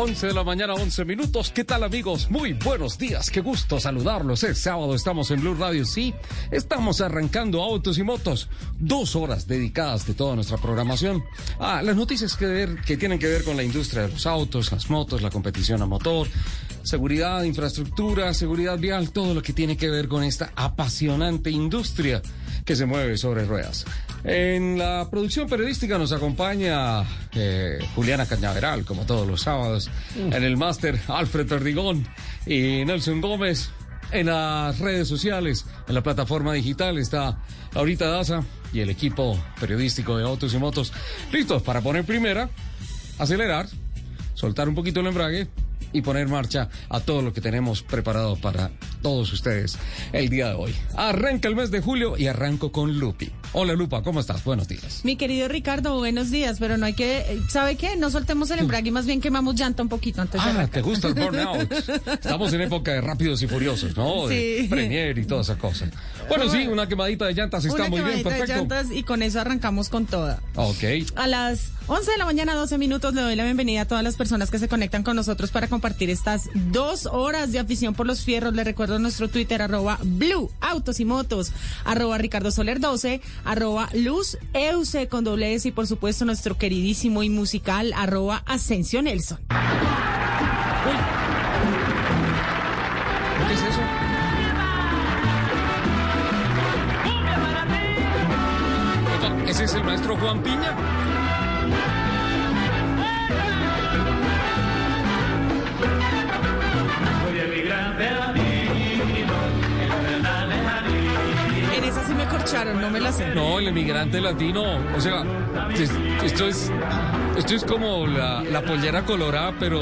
11 de la mañana, 11 minutos. ¿Qué tal amigos? Muy buenos días. Qué gusto saludarlos. Es sábado, estamos en Blue Radio. Sí, estamos arrancando autos y motos. Dos horas dedicadas de toda nuestra programación a las noticias que, que tienen que ver con la industria de los autos, las motos, la competición a motor, seguridad, infraestructura, seguridad vial, todo lo que tiene que ver con esta apasionante industria que se mueve sobre ruedas. En la producción periodística nos acompaña eh, Juliana Cañaveral, como todos los sábados. En el máster, Alfred Perdigón y Nelson Gómez. En las redes sociales, en la plataforma digital, está Laurita Daza y el equipo periodístico de Autos y Motos listos para poner primera, acelerar, soltar un poquito el embrague y poner marcha a todo lo que tenemos preparado para todos ustedes el día de hoy. Arranca el mes de julio y arranco con Lupi. Hola Lupa, ¿cómo estás? Buenos días. Mi querido Ricardo, buenos días, pero no hay que, ¿sabe qué? No soltemos el embrague y más bien quemamos llanta un poquito antes de Ah, ¿te gusta el burnout? Estamos en época de rápidos y furiosos, ¿no? De Sí. Premier y toda esa cosa. Bueno, sí, una quemadita de llantas está Una muy bien, quemadita de perfecto. llantas y con eso arrancamos con toda. Ok. A las 11 de la mañana, 12 minutos, le doy la bienvenida a todas las personas que se conectan con nosotros para compartir estas dos horas de afición por los fierros. Le recuerdo nuestro Twitter, arroba Blue Autos y Motos, arroba Ricardo Soler 12, arroba Luz Euse con doble S y por supuesto nuestro queridísimo y musical, arroba Asensio Nelson. ¿Qué es eso? ¿Ese es el maestro Juan Piña? Esa sí me corcharon, no me la sé. No, el emigrante latino. O sea, es- esto es, esto es como la, la pollera colorada, pero,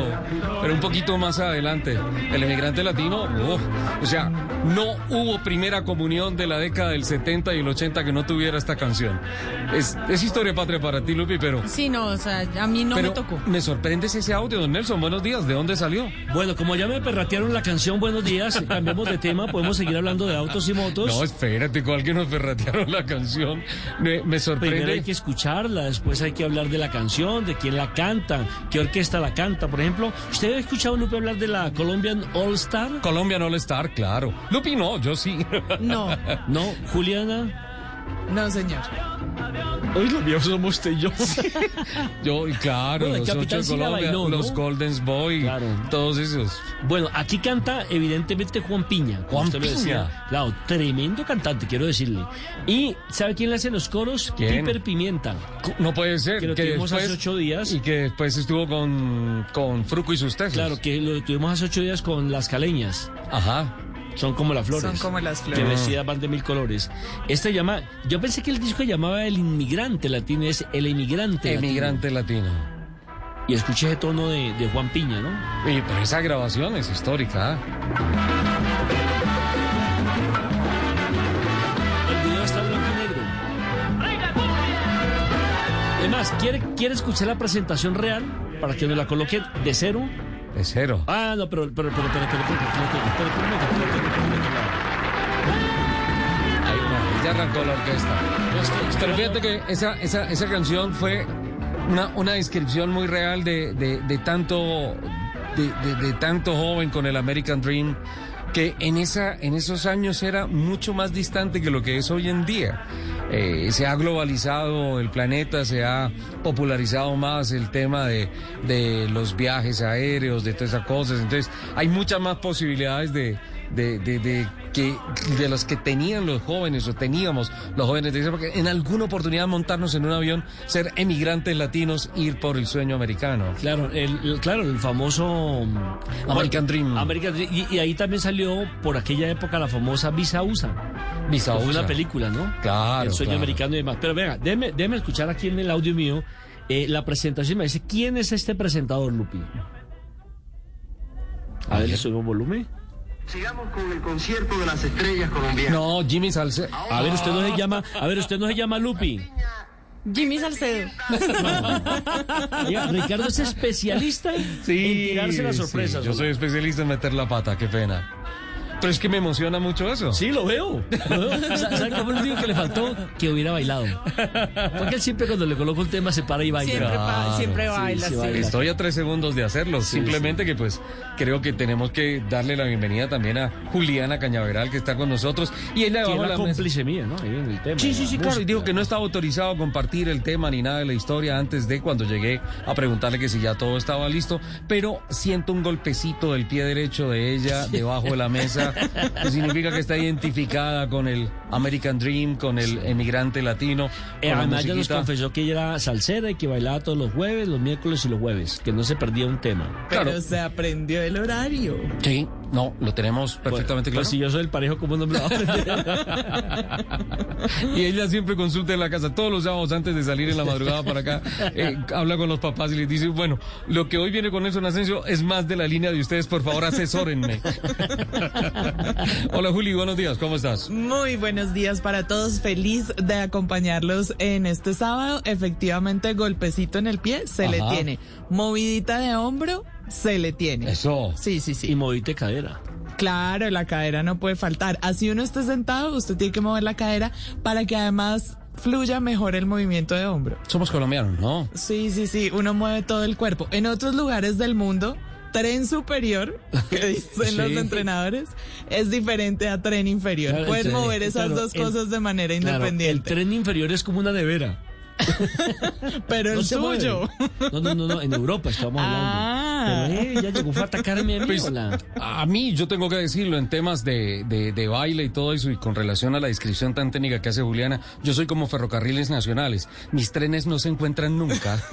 pero un poquito más adelante. El emigrante latino, uf, o sea, no hubo primera comunión de la década del 70 y el 80 que no tuviera esta canción. Es, es historia patria para ti, Lupi, pero, Sí, no, o sea, a mí no pero me tocó. me sorprende ese audio, don Nelson. Buenos días, ¿de dónde salió? Bueno, como ya me perratearon la canción Buenos días, cambiemos de tema, podemos seguir hablando de autos y motos. No, espérate, con alguien nos perratearon la canción. Me, me sorprende. Primero hay que escucharla, después hay que hablar de la canción, de quién la canta, qué orquesta la canta. Por ejemplo, ¿usted ha escuchado, Lupe, hablar de la Colombian All Star? Colombian All Star, claro. Lupi no, yo sí. No, No, Juliana. no, señor. Hoy lo mío somos usted y yo. Yo, claro, Bueno, los ocho Capitán de sí la Colombia, bailó, ¿no? los Golden Boy, Claro. todos esos. Bueno, aquí canta evidentemente Juan Piña. Juan usted lo Piña. decía. Claro, tremendo cantante, quiero decirle. Y ¿sabe quién le hace los coros? ¿Quién? Piper Pimienta. No puede ser. Que lo tuvimos hace ocho días. Y que después estuvo con, con Fruco y sus tesis. Claro, que lo tuvimos hace ocho días con las caleñas. Ajá. Son como las flores. Son como las Que flores. vestidas van de mil colores. Este llama, yo pensé que el disco llamaba El Inmigrante Latino, es El Emigrante Latino. Emigrante latino. Y escuché ese tono de, de Juan Piña, ¿no? Oye, pero esa grabación es histórica. ¿ah? El video está en blanco y negro. Además, ¿quiere, ¿quiere escuchar la presentación real para que nos la coloque de cero? De cero. Ah, no, pero, pero, pero, pero, pero, pero, pero, pero, pero, pero, pero, pero, pero, pero, pero, pero, pero, Ahí, no, ya arrancó la orquesta. pero, es es fíjate que esa, esa, esa canción fue una, una descripción muy real de, de, de tanto de, de- de tanto joven con el American Dream que en esa en esos años era mucho más distante que lo que es hoy en día. Eh, se ha globalizado el planeta, se ha popularizado más el tema de, de los viajes aéreos, de todas esas cosas. Entonces, hay muchas más posibilidades de, de, de, de que de los que tenían los jóvenes o teníamos los jóvenes época, en alguna oportunidad montarnos en un avión, ser emigrantes latinos, ir por el sueño americano. Claro, el, el- claro, el famoso mm, American Dream. American Dream. Y, y ahí también salió por aquella época la famosa Visa USA. Visa Fue USA. una película, ¿no? Claro, El sueño claro. americano y demás. Pero venga, déjeme, déjeme escuchar aquí en el audio mío eh, la presentación. Me dice, ¿quién es este presentador, Lupi? A ver, le subo volumen. Sigamos con el concierto de las estrellas colombianas. No, Jimmy Salcedo. A ver, usted no se llama, a ver, usted no se llama Lupi. Jimmy Salcedo. Oiga, Ricardo es especialista en tirarse las sorpresas. sí, yo soy especialista en meter la pata, qué pena. Pero es que me emociona mucho eso. Sí, lo veo. Lo veo. Sa- ¿Sabe fue lo único que le faltó? Que hubiera bailado. Porque él siempre cuando le coloco un tema se para y baila. Siempre, pa- Claro, siempre baila, sí, sí. baila. Estoy a tres segundos de hacerlo. Simplemente que pues creo que tenemos que darle la bienvenida también a Juliana Cañaveral que está con nosotros. Y ella Que la la mesa- cómplice mía, ¿no? Ahí en el tema. Sí, sí, sí, la claro. Y dijo que no estaba autorizado a compartir el tema ni nada de la historia antes de cuando llegué a preguntarle que si ya todo estaba listo. Pero siento un golpecito del pie derecho de ella debajo de la mesa. Que significa que está identificada con el American Dream, con el emigrante latino. Eh, con la además, ya nos confesó que ella era salsera y que bailaba todos los jueves, los miércoles y los jueves, que no se perdía un tema. Claro. se aprendió el horario. Sí, no, lo tenemos perfectamente Pues, claro. si yo soy el parejo, ¿cómo no me lo va a aprender? y ella siempre consulta en la casa todos los sábados antes de salir en la madrugada para acá. eh, habla con los papás y les dice, bueno, lo que hoy viene con Nelson Asensio es más de la línea de ustedes, por favor, asesórenme. Hola Juli, buenos días, ¿cómo estás? Muy buenos días para todos. Feliz de acompañarlos en este sábado. Efectivamente, golpecito en el pie se le tiene. Movidita de hombro se le tiene. Eso. Sí, sí, y sí. moviste cadera. Claro, la cadera no puede faltar. Así uno esté sentado, usted tiene que mover la cadera para que además fluya mejor el movimiento de hombro. Somos colombianos, ¿no? Sí, sí, sí. Uno mueve todo el cuerpo. En otros lugares del mundo, tren superior, que dicen los entrenadores, es diferente a tren inferior. Claro, Puedes el- mover esas claro, dos el- cosos de manera Claro, el independiente. tren inferior es como una nevera. pero No el mueve. suyo. No, no, no, no, en Europa estamos hablando. Ah. Pero eh, ya llegó a atacarme a mí. Pues, a mí, yo tengo que decirlo, en temas de, de, de baile y todo eso, y con relación a la descripción tan técnica que hace Juliana, yo soy como ferrocarriles nacionales. Mis trenes no se encuentran nunca.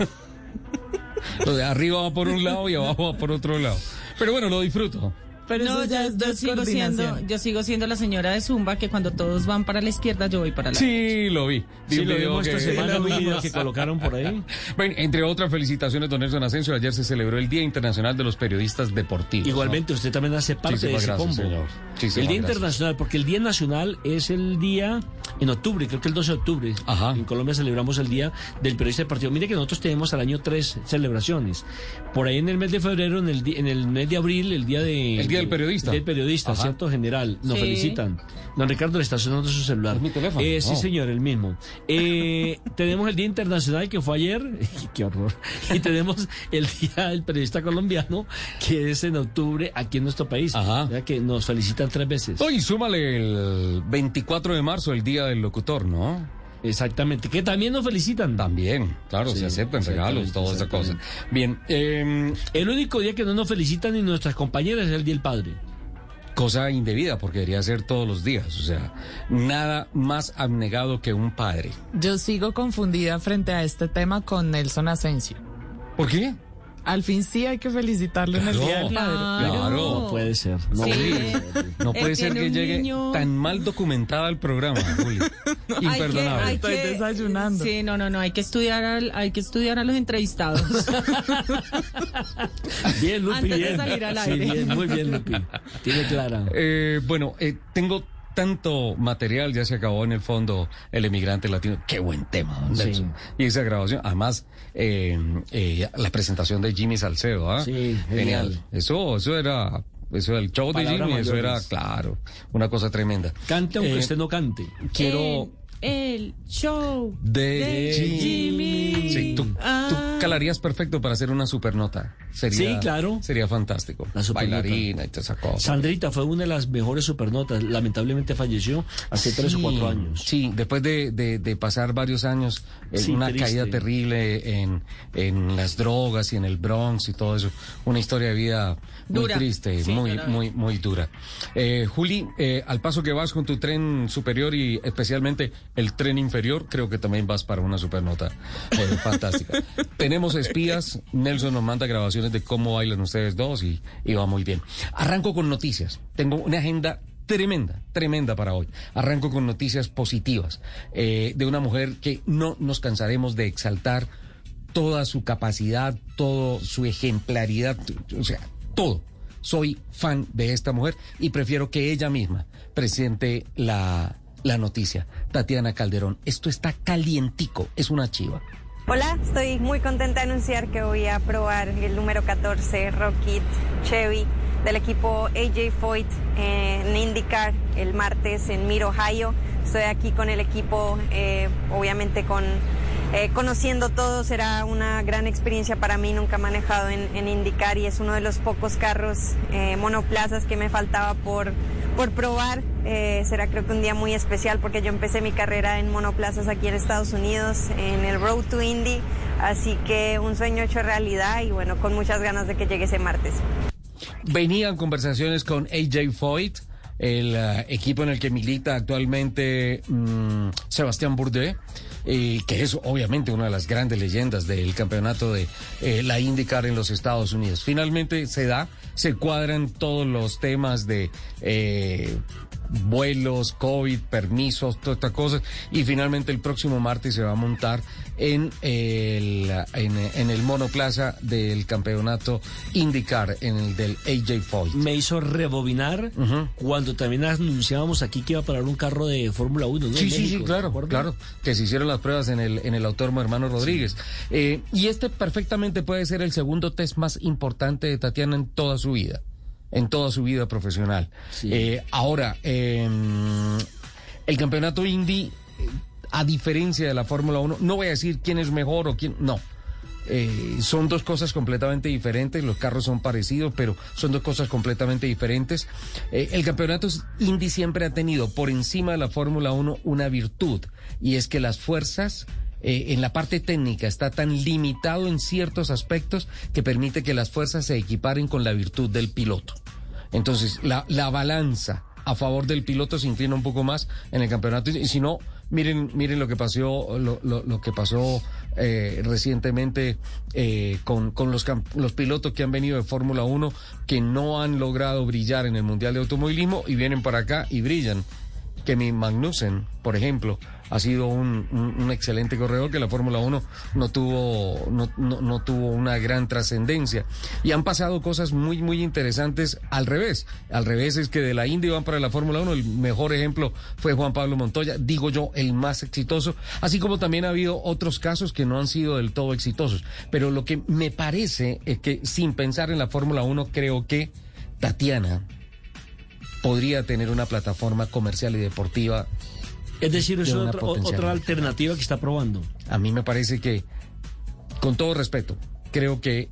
Arriba va por un lado y abajo va por otro lado. Pero bueno, lo disfruto. Pero No, eso ya yo, es yo sigo siendo, yo sigo siendo la señora de Zumba que cuando todos van para la izquierda yo voy para la Sí, lo vi. Vi Sí, lo vimos esta que- semana, un video que colocaron por ahí. Bueno, entre otras felicitaciones, don Nelson Asensio, ayer se celebró el Día Internacional de los Periodistas Deportivos. Igualmente, usted también hace parte de ese gracias, combo. señor. El Día gracias. Internacional, porque el Día Nacional es el día en octubre, creo que el 12 de octubre. Ajá. En Colombia celebramos el Día del Periodista Deportivo. Mire que nosotros tenemos al año tres celebraciones. Por ahí en el mes de febrero, en el, en el mes de abril, el Día de... El Día del Periodista. Del Periodista, Ajá. ¿cierto? General. Nos Sí. felicitan. Don Ricardo le está sonando su celular. Es mi teléfono. Eh, sí, Oh. señor, el mismo. Eh, tenemos el Día Internacional que fue ayer. Qué horror. Y tenemos el Día del Periodista Colombiano, que es en octubre aquí en nuestro país. Ajá. Ya que nos felicitan tres veces. Hoy súmale el 24 de marzo, el Día del Locutor, ¿no? Exactamente. Que también nos felicitan. También, claro, Sí, se aceptan regalos, toda esa cosa. Bien, eh, El único día que no nos felicitan ni nuestras compañeras es el Día del Padre. cosa indebida, porque debería ser todos los días. O sea, nada más abnegado que un padre. Yo sigo confundida frente a este tema con Nelson Asensio. ¿Por qué? Al fin sí hay que felicitarlo en el. Día del Padre. Claro. No puede ser. No, Sí. No Él puede ser que llegue niño. tan mal documentada el programa, Juli. Imperdonable. Estoy desayunando. Sí, no, no, no, hay que estudiar, al- hay que estudiar a los entrevistados. Bien, Lupi, Antes de bien. salir al Sí, bien, muy bien, Lupi. Tiene clara. Eh, bueno, eh, tengo tanto material, ya se acabó en el fondo El Emigrante Latino. Qué buen tema, don Sí. Y esa grabación, además, eh, eh, la presentación de Jimmy Salcedo, ¿ah? Sí, genial. Eso, eso era, eso era el show de Jimmy, eso era, claro, una cosa tremenda. Cante aunque Eh, usted no cante. Quiero En el show de, de Jimmy. Sí, tú, tú Ah. calarías perfecto para hacer una supernota. Sería, Sí, claro. Sería fantástico. La supernota. Bailarina y toda esa cosa. Sandrita fue una de las mejores supernotas. Lamentablemente falleció hace tres o cuatro años. Sí, después de, de- de pasar varios años en Sí, una triste. caída terrible en, en las drogas y en el Bronx y todo eso. Una historia de vida muy triste, Sí, muy, muy, muy dura. Eh, Juli, eh, al paso que vas con tu tren superior y especialmente el tren inferior, creo que también vas para una supernota eh, fantástica. Tenemos espías, Nelson nos manda grabaciones de cómo bailan ustedes dos y, y va muy bien. Arranco con noticias. Tengo una agenda tremenda, tremenda para hoy. Arranco con noticias positivas eh, de una mujer que no nos cansaremos de exaltar toda su capacidad, toda su ejemplaridad, o sea, todo. Soy fan de esta mujer y prefiero que ella misma presente la, la noticia. Tatiana Calderón, esto está calientico, es una chiva. Hola, estoy muy contenta de anunciar que voy a probar el número 14 Rocket Chevy del equipo AJ Foyt en IndyCar el martes en Mir, Ohio. Estoy aquí con el equipo, eh, obviamente con eh, conociendo todo, será una gran experiencia para mí. Nunca he manejado en, en IndyCar y es uno de los pocos carros eh, monoplazas que me faltaba por, por probar. Eh, será creo que un día muy especial porque yo empecé mi carrera en monoplazas aquí en Estados Unidos, en el Road to Indy. Así que un sueño hecho realidad y bueno, con muchas ganas de que llegue ese martes. Venían conversaciones con AJ Foyt, el equipo en el que milita actualmente mm, Sebastián Bourdais, que es obviamente una de las grandes leyendas del campeonato de eh, la IndyCar en los Estados Unidos. Finalmente se da, se cuadran todos los temas de eh, vuelos, COVID, permisos, todas estas cosas, y finalmente el próximo martes se va a montar en el, en, en el monoplaza del campeonato IndyCar, en el del AJ Foyt. Me hizo rebobinar cuando también anunciábamos aquí que iba a parar un carro de Fórmula 1. ¿no? Sí, sí, sí, México, ¿se claro, claro, que se hicieron las pruebas en el, en el autódromo Hermano Rodríguez. Eh, y este perfectamente puede ser el segundo test más importante de Tatiana en toda su vida, en toda su vida profesional. Sí. Eh, ahora, eh, el campeonato Indy, a diferencia de la Fórmula 1, no voy a decir quién es mejor o quién, no. Eh, son dos cosas completamente diferentes, los carros son parecidos, pero son dos cosas completamente diferentes. Eh, el campeonato Indy siempre ha tenido por encima de la Fórmula 1 una virtud, y es que las fuerzas eh, en la parte técnica está tan limitado en ciertos aspectos que permite que las fuerzas se equiparen con la virtud del piloto. Entonces, la, la balanza a favor del piloto se inclina un poco más en el campeonato. Y si no, miren, miren lo que pasó, lo, lo- lo que pasó eh, recientemente eh, con, con los, los pilotos que han venido de Fórmula 1 que no han logrado brillar en el Mundial de Automovilismo y vienen para acá y brillan. Que mi Magnussen, por ejemplo, ha sido un, un- excelente corredor que la Fórmula 1 no tuvo, no, no- no tuvo una gran trascendencia. Y han pasado cosas muy, muy interesantes al revés. Al revés es que de la India van para la Fórmula 1. El mejor ejemplo fue Juan Pablo Montoya, digo yo, el más exitoso. Así como también ha habido otros casos que no han sido del todo exitosos. Pero lo que me parece es que sin pensar en la Fórmula 1, creo que Tatiana podría tener una plataforma comercial y deportiva Es decir, es de otra, alternativa que está probando. A mí me parece que, con todo respeto, creo que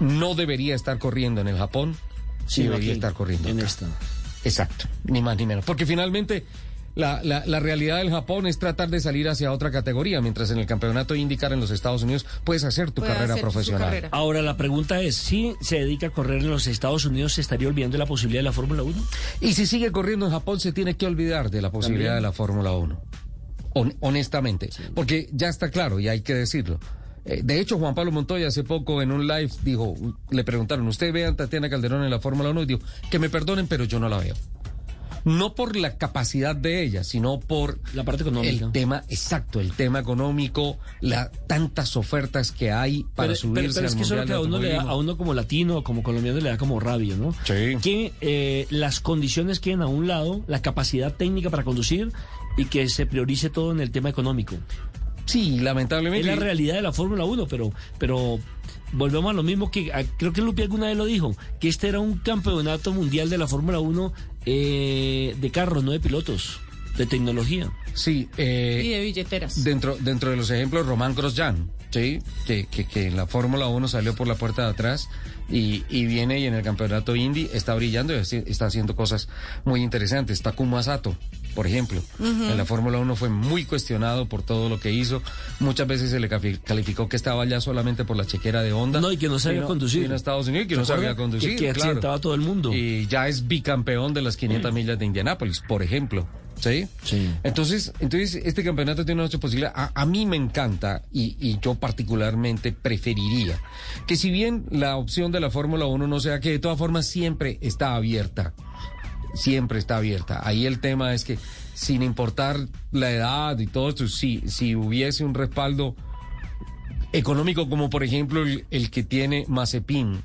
no debería estar corriendo en el Japón, sí debería aquí, estar corriendo en acá. esta. Exacto, ni más ni menos. Porque finalmente la, la, la realidad del Japón es tratar de salir hacia otra categoría, mientras en el campeonato IndyCar en los Estados Unidos puedes hacer tu Puede carrera hacer profesional. carrera. Ahora, la pregunta es, si se dedica a correr en los Estados Unidos, ¿se estaría olvidando de la posibilidad de la Fórmula 1? Y si sigue corriendo en Japón, se tiene que olvidar de la posibilidad También. de la Fórmula 1. Hon- honestamente. Porque ya está claro y hay que decirlo. Eh, de hecho, Juan Pablo Montoya hace poco en un live dijo, le preguntaron, ¿usted ve a Tatiana Calderón en la Fórmula 1? Y dijo, que me perdonen, pero yo no la veo. No por la capacidad de ella, sino por La parte económica. el tema, exacto, el tema económico, la tantas ofertas que hay para pero, subirse pero- pero es al que eso es lo que a uno, le da, a uno como latino o como colombiano le da como rabia, ¿no? Sí. Que eh, las condiciones queden a un lado, la capacidad técnica para conducir y que se priorice todo en el tema económico. Sí, Es lamentablemente. la realidad de la Fórmula 1, pero, pero volvemos a lo mismo que a- creo que Lupi alguna vez lo dijo, que este era un campeonato mundial de la Fórmula 1 eh, de carros, no de pilotos. de tecnología. Sí, eh, Y de billeteras. Dentro, dentro de los ejemplos, Román Grosjean, ¿sí? que, que, que en la Fórmula 1 salió por la puerta de atrás y, y viene y en el campeonato Indy está brillando y está haciendo cosas muy interesantes. Takuma Sato, por ejemplo, en la Fórmula 1 fue muy cuestionado por todo lo que hizo. Muchas veces se le calificó que estaba allá solamente por la chequera de Honda. No, y que no sabía conducir. a Estados Unidos y que no sabía conducir. Que- que claro. accidentaba a todo el mundo. Y ya es bicampeón de las 500 millas de Indianápolis, por ejemplo. ¿Sí? Sí. Entonces, entonces este campeonato tiene otra posibilidad. A, a mí me encanta y, y yo particularmente preferiría que si bien la opción de la Fórmula 1 no sea que de todas formas siempre está abierta, siempre está abierta. Ahí el tema es que sin importar la edad y todo esto, si, si hubiese un respaldo económico como por ejemplo el, el que tiene Mazepin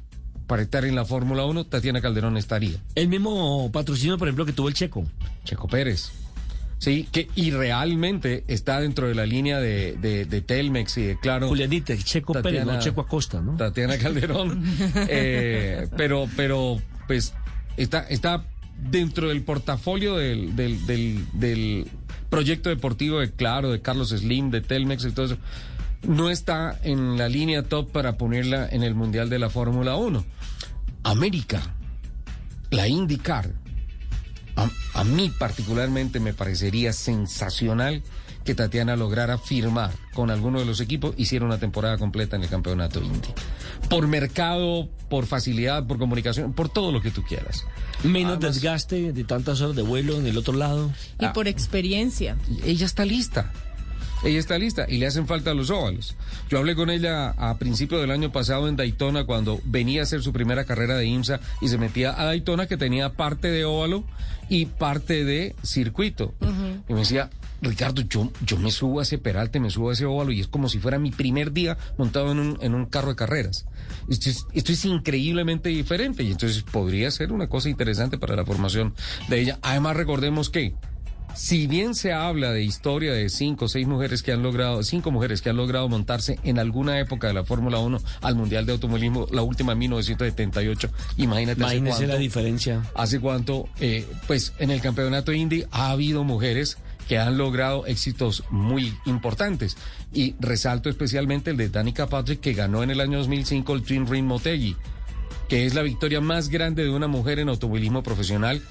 para estar en la Fórmula 1, Tatiana Calderón estaría. El mismo patrocinio, por ejemplo, que tuvo el Checo. Checo Pérez. Sí, que y realmente está dentro de la línea de, de, de Telmex y de Claro. Julianita, Checo Pérez, no Checo Acosta, ¿no? Tatiana Calderón. Eh, pero, pero, pues, está, está dentro del portafolio del, del, del, proyecto deportivo de Claro, de Carlos Slim, de Telmex y todo eso. No está en la línea top para ponerla en el Mundial de la Fórmula 1. América, la IndyCar, a, a mí particularmente me parecería sensacional que Tatiana lograra firmar con alguno de los equipos, hiciera una temporada completa en el campeonato Indy. Por mercado, por facilidad, por comunicación, por todo lo que tú quieras. Menos Además- desgaste de tantas horas de vuelo en el otro lado. Y Ah. por experiencia. ella está lista. Ella está lista y le hacen falta los óvalos. Yo hablé con ella a principio del año pasado en Daytona cuando venía a hacer su primera carrera de IMSA y se metía a Daytona que tenía parte de óvalo y parte de circuito. Y me decía, Ricardo, yo, yo me subo a ese peralte, me subo a ese óvalo y es como si fuera mi primer día montado en un, en un carro de carreras. Esto es, esto es increíblemente diferente y entonces podría ser una cosa interesante para la formación de ella. Además, recordemos que si bien se habla de historia de cinco o seis mujeres que han logrado, cinco mujeres que han logrado montarse en alguna época de la Fórmula 1 al Mundial de Automovilismo, la última en 1978, imagínate. hace Imagínese la cuánto- diferencia. Hace cuánto, eh, pues en el campeonato Indy ha habido mujeres que han logrado éxitos muy importantes. Y resalto especialmente el de Danica Patrick, que ganó en el año 2005 el Twin Ring Motegi, que es la victoria más grande de una mujer en automovilismo profesional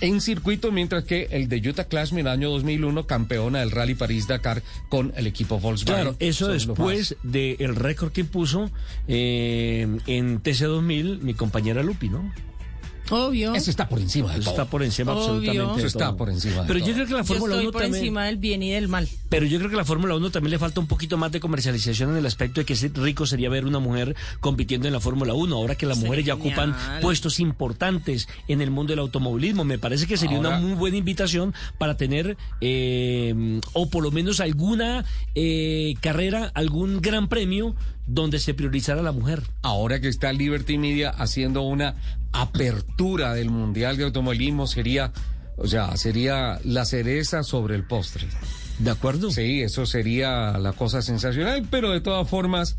en circuito, mientras que el de Utah Clash en el año 2001, campeona del Rally París-Dakar con el equipo Volkswagen. Claro, eso Son después del récord que puso eh, en TC2000 mi compañera Lupi, ¿no? Obvio. Eso está por encima de Eso todo. está por encima Obvio. absolutamente. Eso está todo. por encima de Pero yo creo que la Fórmula estoy 1 por también. encima del bien y del mal. Pero yo creo que la Fórmula 1 también le falta un poquito más de comercialización en el aspecto de que rico sería ver una mujer compitiendo en la Fórmula 1, ahora que las Sería mujeres ya genial. ocupan puestos importantes en el mundo del automovilismo. Me parece que sería Ahora- una muy buena invitación para tener, eh, o por lo menos alguna eh, carrera, algún gran premio donde se priorizara a la mujer. ahora que está Liberty Media haciendo una apertura del Mundial de Automovilismo, sería, o sea, sería la cereza sobre el postre. ¿De acuerdo? Sí, eso sería la cosa sensacional, pero de todas formas,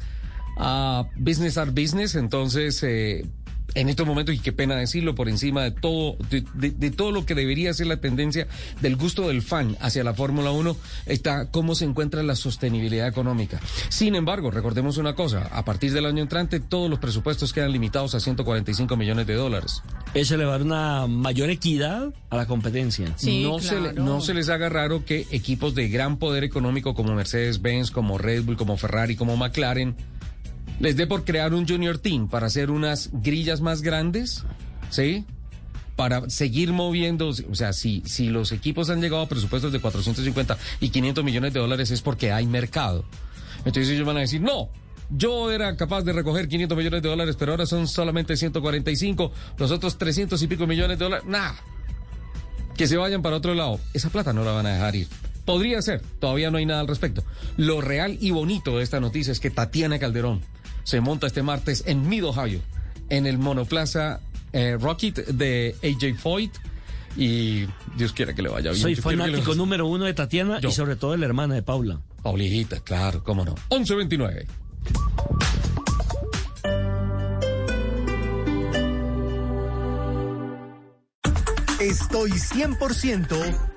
ah, business are business, entonces, eh, en estos momentos, y qué pena decirlo, por encima de todo, de, de- de todo lo que debería ser la tendencia del gusto del fan hacia la Fórmula 1, está cómo se encuentra la sostenibilidad económica. Sin embargo, recordemos una cosa, a partir del año entrante, todos los presupuestos quedan limitados a 145 millones de dólares. Eso le va a dar una mayor equidad a la competencia. Sí, no, se le- no se les haga raro que equipos de gran poder económico como Mercedes-Benz, como Red Bull, como Ferrari, como McLaren, les dé por crear un junior team para hacer unas grillas más grandes, ¿sí? Para seguir moviendo, o sea, si, si los equipos han llegado a presupuestos de 450 y 500 millones de dólares es porque hay mercado. Entonces ellos van a decir, no, yo era capaz de recoger 500 millones de dólares, pero ahora son solamente 145, los otros 300 y pico millones de dólares, nada que se vayan para otro lado. Esa plata no la van a dejar ir. Podría ser, todavía no hay nada al respecto. Lo real y bonito de esta noticia es que Tatiana Calderón se monta este martes en Mid Ohio, en el monoplaza eh, Rocket de AJ Foyt. Y Dios quiera que le vaya bien. Soy Yo le fanático número uno de Tatiana Yo. y sobre todo de la hermana de Paula. Paulita, claro, cómo no. 11.29. Estoy 100%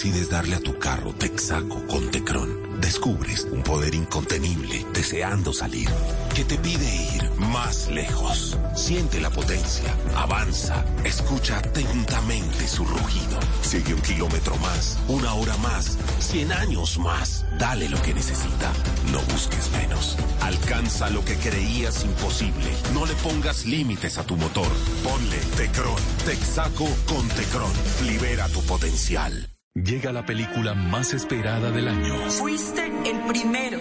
Decides darle a tu carro Texaco con Tecron, descubres un poder incontenible deseando salir, que te pide ir más lejos. Siente la potencia, avanza, escucha atentamente su rugido. Sigue un kilómetro más, una hora más, cien años más. Dale lo que necesita. No busques menos. Alcanza lo que creías imposible. No le pongas límites a tu motor. Ponle Tecron. Texaco con Tecron. Libera tu potencial. Llega la película más esperada del año. Fuiste el primero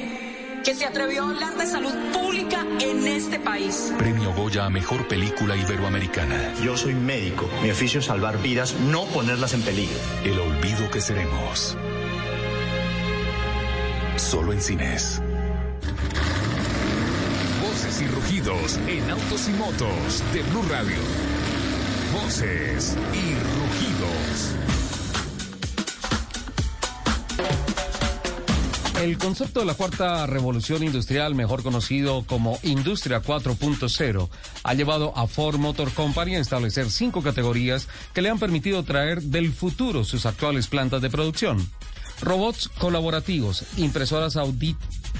que se atrevió a hablar de salud pública en este país. Premio Goya a Mejor Película Iberoamericana. Yo soy médico. Mi oficio es salvar vidas, no ponerlas en peligro. El olvido que seremos. Solo en cines. Voces y rugidos en autos y motos de Blue Radio. Voces y rugidos. El concepto de la cuarta revolución industrial, mejor conocido como Industria 4.0, ha llevado a Ford Motor Company a establecer cinco categorías que le han permitido traer del futuro sus actuales plantas de producción. Robots colaborativos, impresoras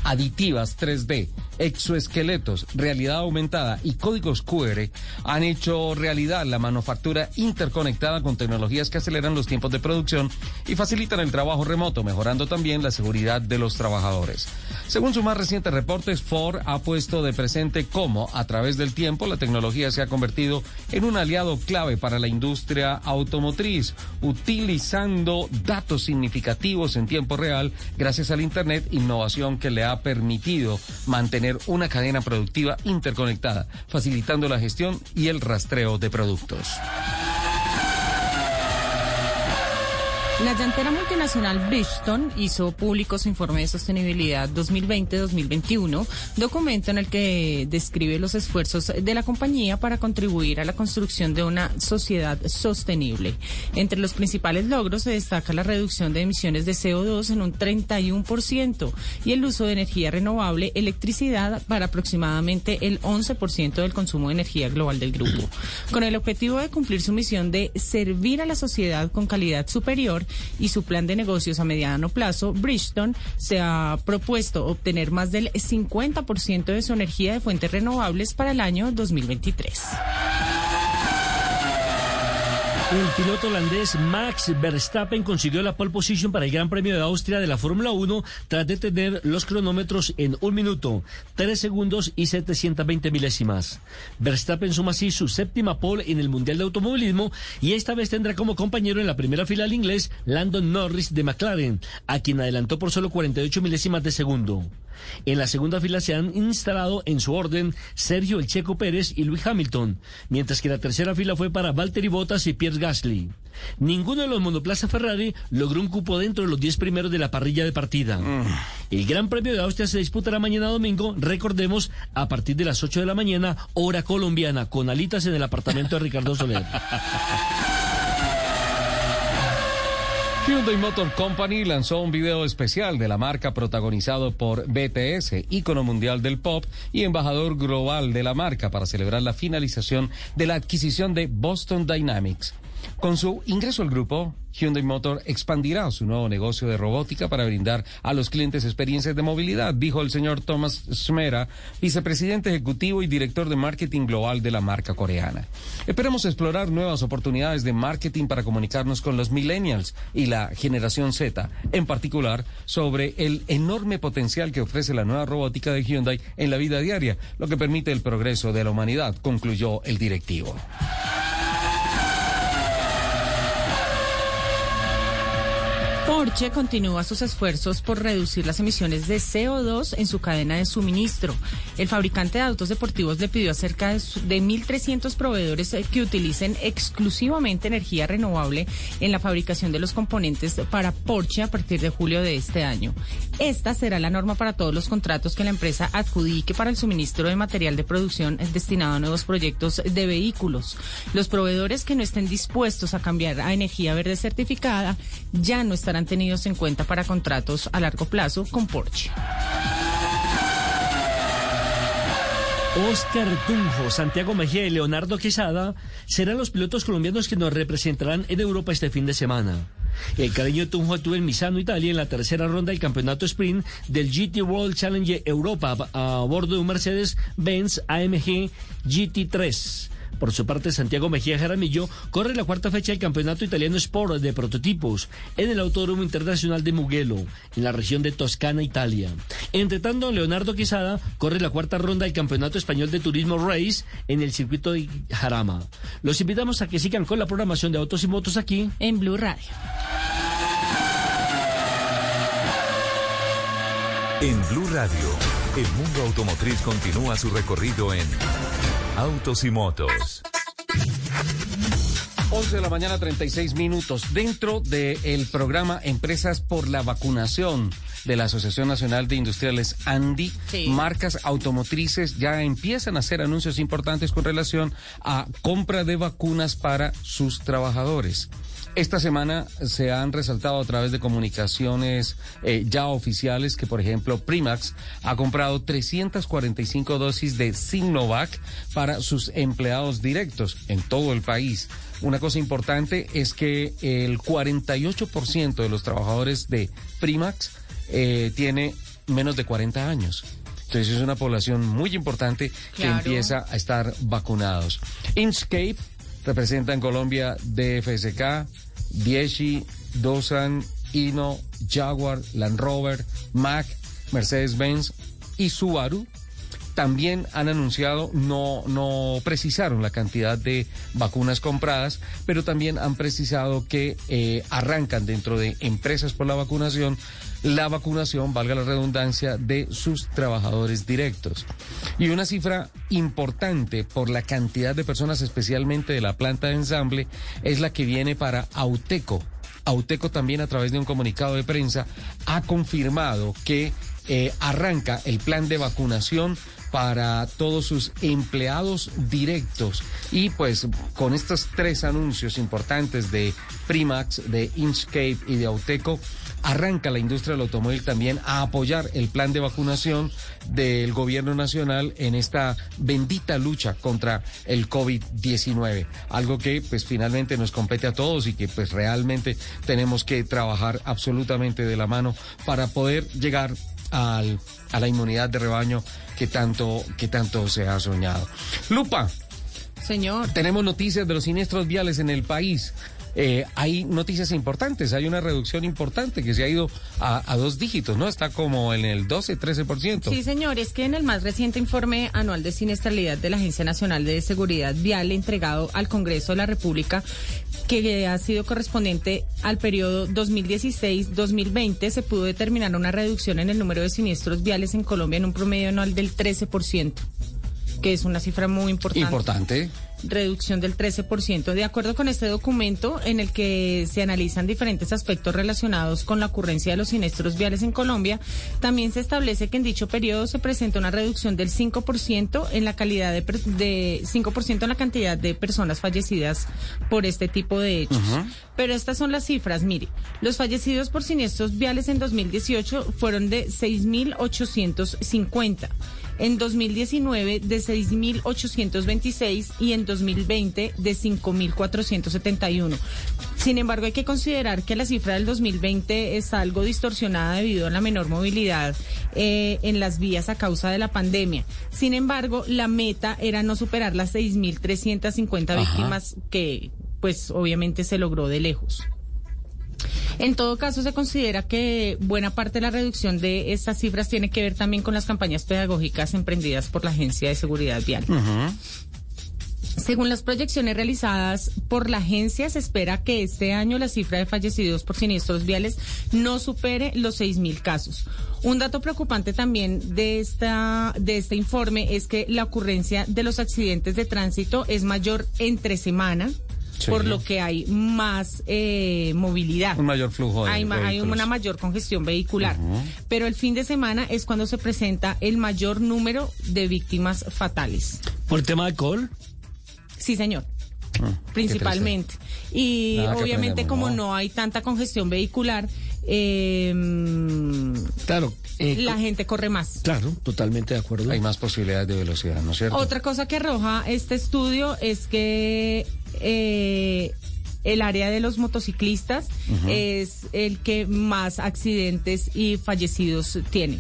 aditivas 3D, exoesqueletos, realidad aumentada y códigos QR han hecho realidad la manufactura interconectada con tecnologías que aceleran los tiempos de producción y facilitan el trabajo remoto, mejorando también la seguridad de los trabajadores. Según sus más recientes reportes, Ford ha puesto de presente cómo, a través del tiempo, la tecnología se ha convertido en un aliado clave para la industria automotriz, utilizando datos significativos en tiempo real gracias al Internet, innovación que le ha permitido mantener una cadena productiva interconectada, facilitando la gestión y el rastreo de productos. La llantera multinacional Bridgestone hizo público su informe de sostenibilidad 2020-2021, documento en el que describe los esfuerzos de la compañía para contribuir a la construcción de una sociedad sostenible. Entre los principales logros se destaca la reducción de emisiones de CO2 en un 31% y el uso de energía renovable, electricidad, para aproximadamente el 11% del consumo de energía global del grupo. Con el objetivo de cumplir su misión de servir a la sociedad con calidad superior, y su plan de negocios a mediano plazo, Bridgestone se ha propuesto obtener más del 50% de su energía de fuentes renovables para el año 2023. El piloto holandés Max Verstappen consiguió la pole position para el Gran Premio de Austria de la Fórmula 1 tras detener los cronómetros en un minuto, 3 segundos y 720 milésimas. Verstappen suma así su séptima pole en el Mundial de Automovilismo y esta vez tendrá como compañero en la primera fila al inglés Landon Norris de McLaren, a quien adelantó por solo 48 milésimas de segundo. En la segunda fila se han instalado en su orden Sergio El Checo Pérez y Luis Hamilton, mientras que la tercera fila fue para Valtteri Bottas y Pierre Gasly. Ninguno de los monoplazas Ferrari logró un cupo dentro de los 10 primeros de la parrilla de partida. El Gran Premio de Austria se disputará mañana domingo, recordemos, a partir de las 8 de la mañana, hora colombiana, con alitas en el apartamento de Ricardo Soler. Hyundai Motor Company lanzó un video especial de la marca protagonizado por BTS, ícono mundial del pop y embajador global de la marca para celebrar la finalización de la adquisición de Boston Dynamics. Con su ingreso al grupo, Hyundai Motor expandirá su nuevo negocio de robótica para brindar a los clientes experiencias de movilidad, dijo el señor Thomas Smera, vicepresidente ejecutivo y director de marketing global de la marca coreana. Esperamos explorar nuevas oportunidades de marketing para comunicarnos con los millennials y la generación Z, en particular sobre el enorme potencial que ofrece la nueva robótica de Hyundai en la vida diaria, lo que permite el progreso de la humanidad, concluyó el directivo. Porsche continúa sus esfuerzos por reducir las emisiones de CO2 en su cadena de suministro. El fabricante de autos deportivos le pidió a cerca de su- de 1.300 proveedores eh, que utilicen exclusivamente energía renovable en la fabricación de los componentes para Porsche a partir de julio de este año. Esta será la norma para todos los contratos que la empresa adjudique para el suministro de material de producción destinado a nuevos proyectos de vehículos. Los proveedores que no estén dispuestos a cambiar a energía verde certificada ya no estarán tenidos en cuenta para contratos a largo plazo con Porsche. Oscar Tunjo, Santiago Mejía y Leonardo Quesada serán los pilotos colombianos que nos representarán en Europa este fin de semana. El cariño Tunjo estuvo en Misano, Italia, en la tercera ronda del campeonato sprint del GT World Challenge Europa a bordo de un Mercedes-Benz AMG GT3. Por su parte, Santiago Mejía Jaramillo corre la cuarta fecha del Campeonato Italiano Sport de Prototipos en el Autódromo Internacional de Mugello, en la región de Toscana, Italia. Entre tanto, Leonardo Quesada corre la cuarta ronda del Campeonato Español de Turismo Race en el circuito de Jarama. Los invitamos a que sigan con la programación de Autos y Motos aquí en Blue Radio. En Blue Radio, el mundo automotriz continúa su recorrido en Autos y Motos. 11 de la mañana, 36 minutos. Dentro del programa Empresas por la Vacunación de la Asociación Nacional de Industriales ANDI, marcas automotrices ya empiezan a hacer anuncios importantes con relación a compra de vacunas para sus trabajadores. Esta semana se han resaltado a través de comunicaciones eh, ya oficiales que, por ejemplo, Primax ha comprado 345 dosis de Sinovac para sus empleados directos en todo el país. Una cosa importante es que el 48% de los trabajadores de Primax eh, tiene menos de 40 años. Entonces es una población muy importante que empieza a estar vacunados. Inchcape representa en Colombia DFSK, Dieshi, Dosan, Ino, Jaguar, Land Rover, Mac, Mercedes-Benz y Subaru también han anunciado, no, no precisaron la cantidad de vacunas compradas, pero también han precisado que eh, arrancan dentro de empresas por la vacunación la vacunación, valga la redundancia, de sus trabajadores directos. Y una cifra importante por la cantidad de personas, especialmente de la planta de ensamble, es la que viene para Auteco. Auteco también a través de un comunicado de prensa ha confirmado que eh, arranca el plan de vacunación para todos sus empleados directos. Y pues con estos tres anuncios importantes de Primax, de Inchcape y de Auteco, arranca la industria del automóvil también a apoyar el plan de vacunación del gobierno nacional en esta bendita lucha contra el COVID-19. Algo que pues finalmente nos compete a todos y que pues realmente tenemos que trabajar absolutamente de la mano para poder llegar al, a la inmunidad de rebaño que tanto, que tanto se ha soñado. Lupa, Señor. tenemos noticias de los siniestros viales en el país. Eh, hay noticias importantes, hay una reducción importante que se ha ido a, a dos dígitos, ¿no? Está como en el 12-13%. Sí, señor, es que en el más reciente informe anual de siniestralidad de la Agencia Nacional de Seguridad Vial entregado al Congreso de la República, que ha sido correspondiente al periodo 2016-2020, se pudo determinar una reducción en el número de siniestros viales en Colombia en un promedio anual del 13%, que es una cifra muy importante. Importante. Reducción del 13%. De acuerdo con este documento, en el que se analizan diferentes aspectos relacionados con la ocurrencia de los siniestros viales en Colombia, también se establece que en dicho periodo se presenta una reducción del 5% en la calidad de, de 5% en la cantidad de personas fallecidas por este tipo de hechos. Pero estas son las cifras, mire, los fallecidos por siniestros viales en 2018 fueron de 6.850. En 2019 de 6.826 y en 2020 de 5.471. Sin embargo, hay que considerar que la cifra del 2020 está algo distorsionada debido a la menor movilidad eh, en las vías a causa de la pandemia. Sin embargo, la meta era no superar las 6.350 Ajá. víctimas que, pues, obviamente se logró de lejos. En todo caso, se considera que buena parte de la reducción de estas cifras tiene que ver también con las campañas pedagógicas emprendidas por la Agencia de Seguridad Vial. Según las proyecciones realizadas por la agencia, se espera que este año la cifra de fallecidos por siniestros viales no supere los 6.000 casos. Un dato preocupante también de, esta, de este informe es que la ocurrencia de los accidentes de tránsito es mayor entre semana, Sí. por lo que hay más eh, movilidad. Un mayor flujo de Hay, ma- hay vehículos. una mayor congestión vehicular. Pero el fin de semana es cuando se presenta el mayor número de víctimas fatales. ¿Por el tema de alcohol? Sí, señor. Ah, Principalmente. Y Nada obviamente como ¿no? no hay tanta congestión vehicular, eh, Claro. eh, la gente corre más. Claro, totalmente de acuerdo. Hay más posibilidades de velocidad, ¿no es cierto? Otra cosa que arroja este estudio es que eh, el área de los motociclistas es el que más accidentes y fallecidos tiene.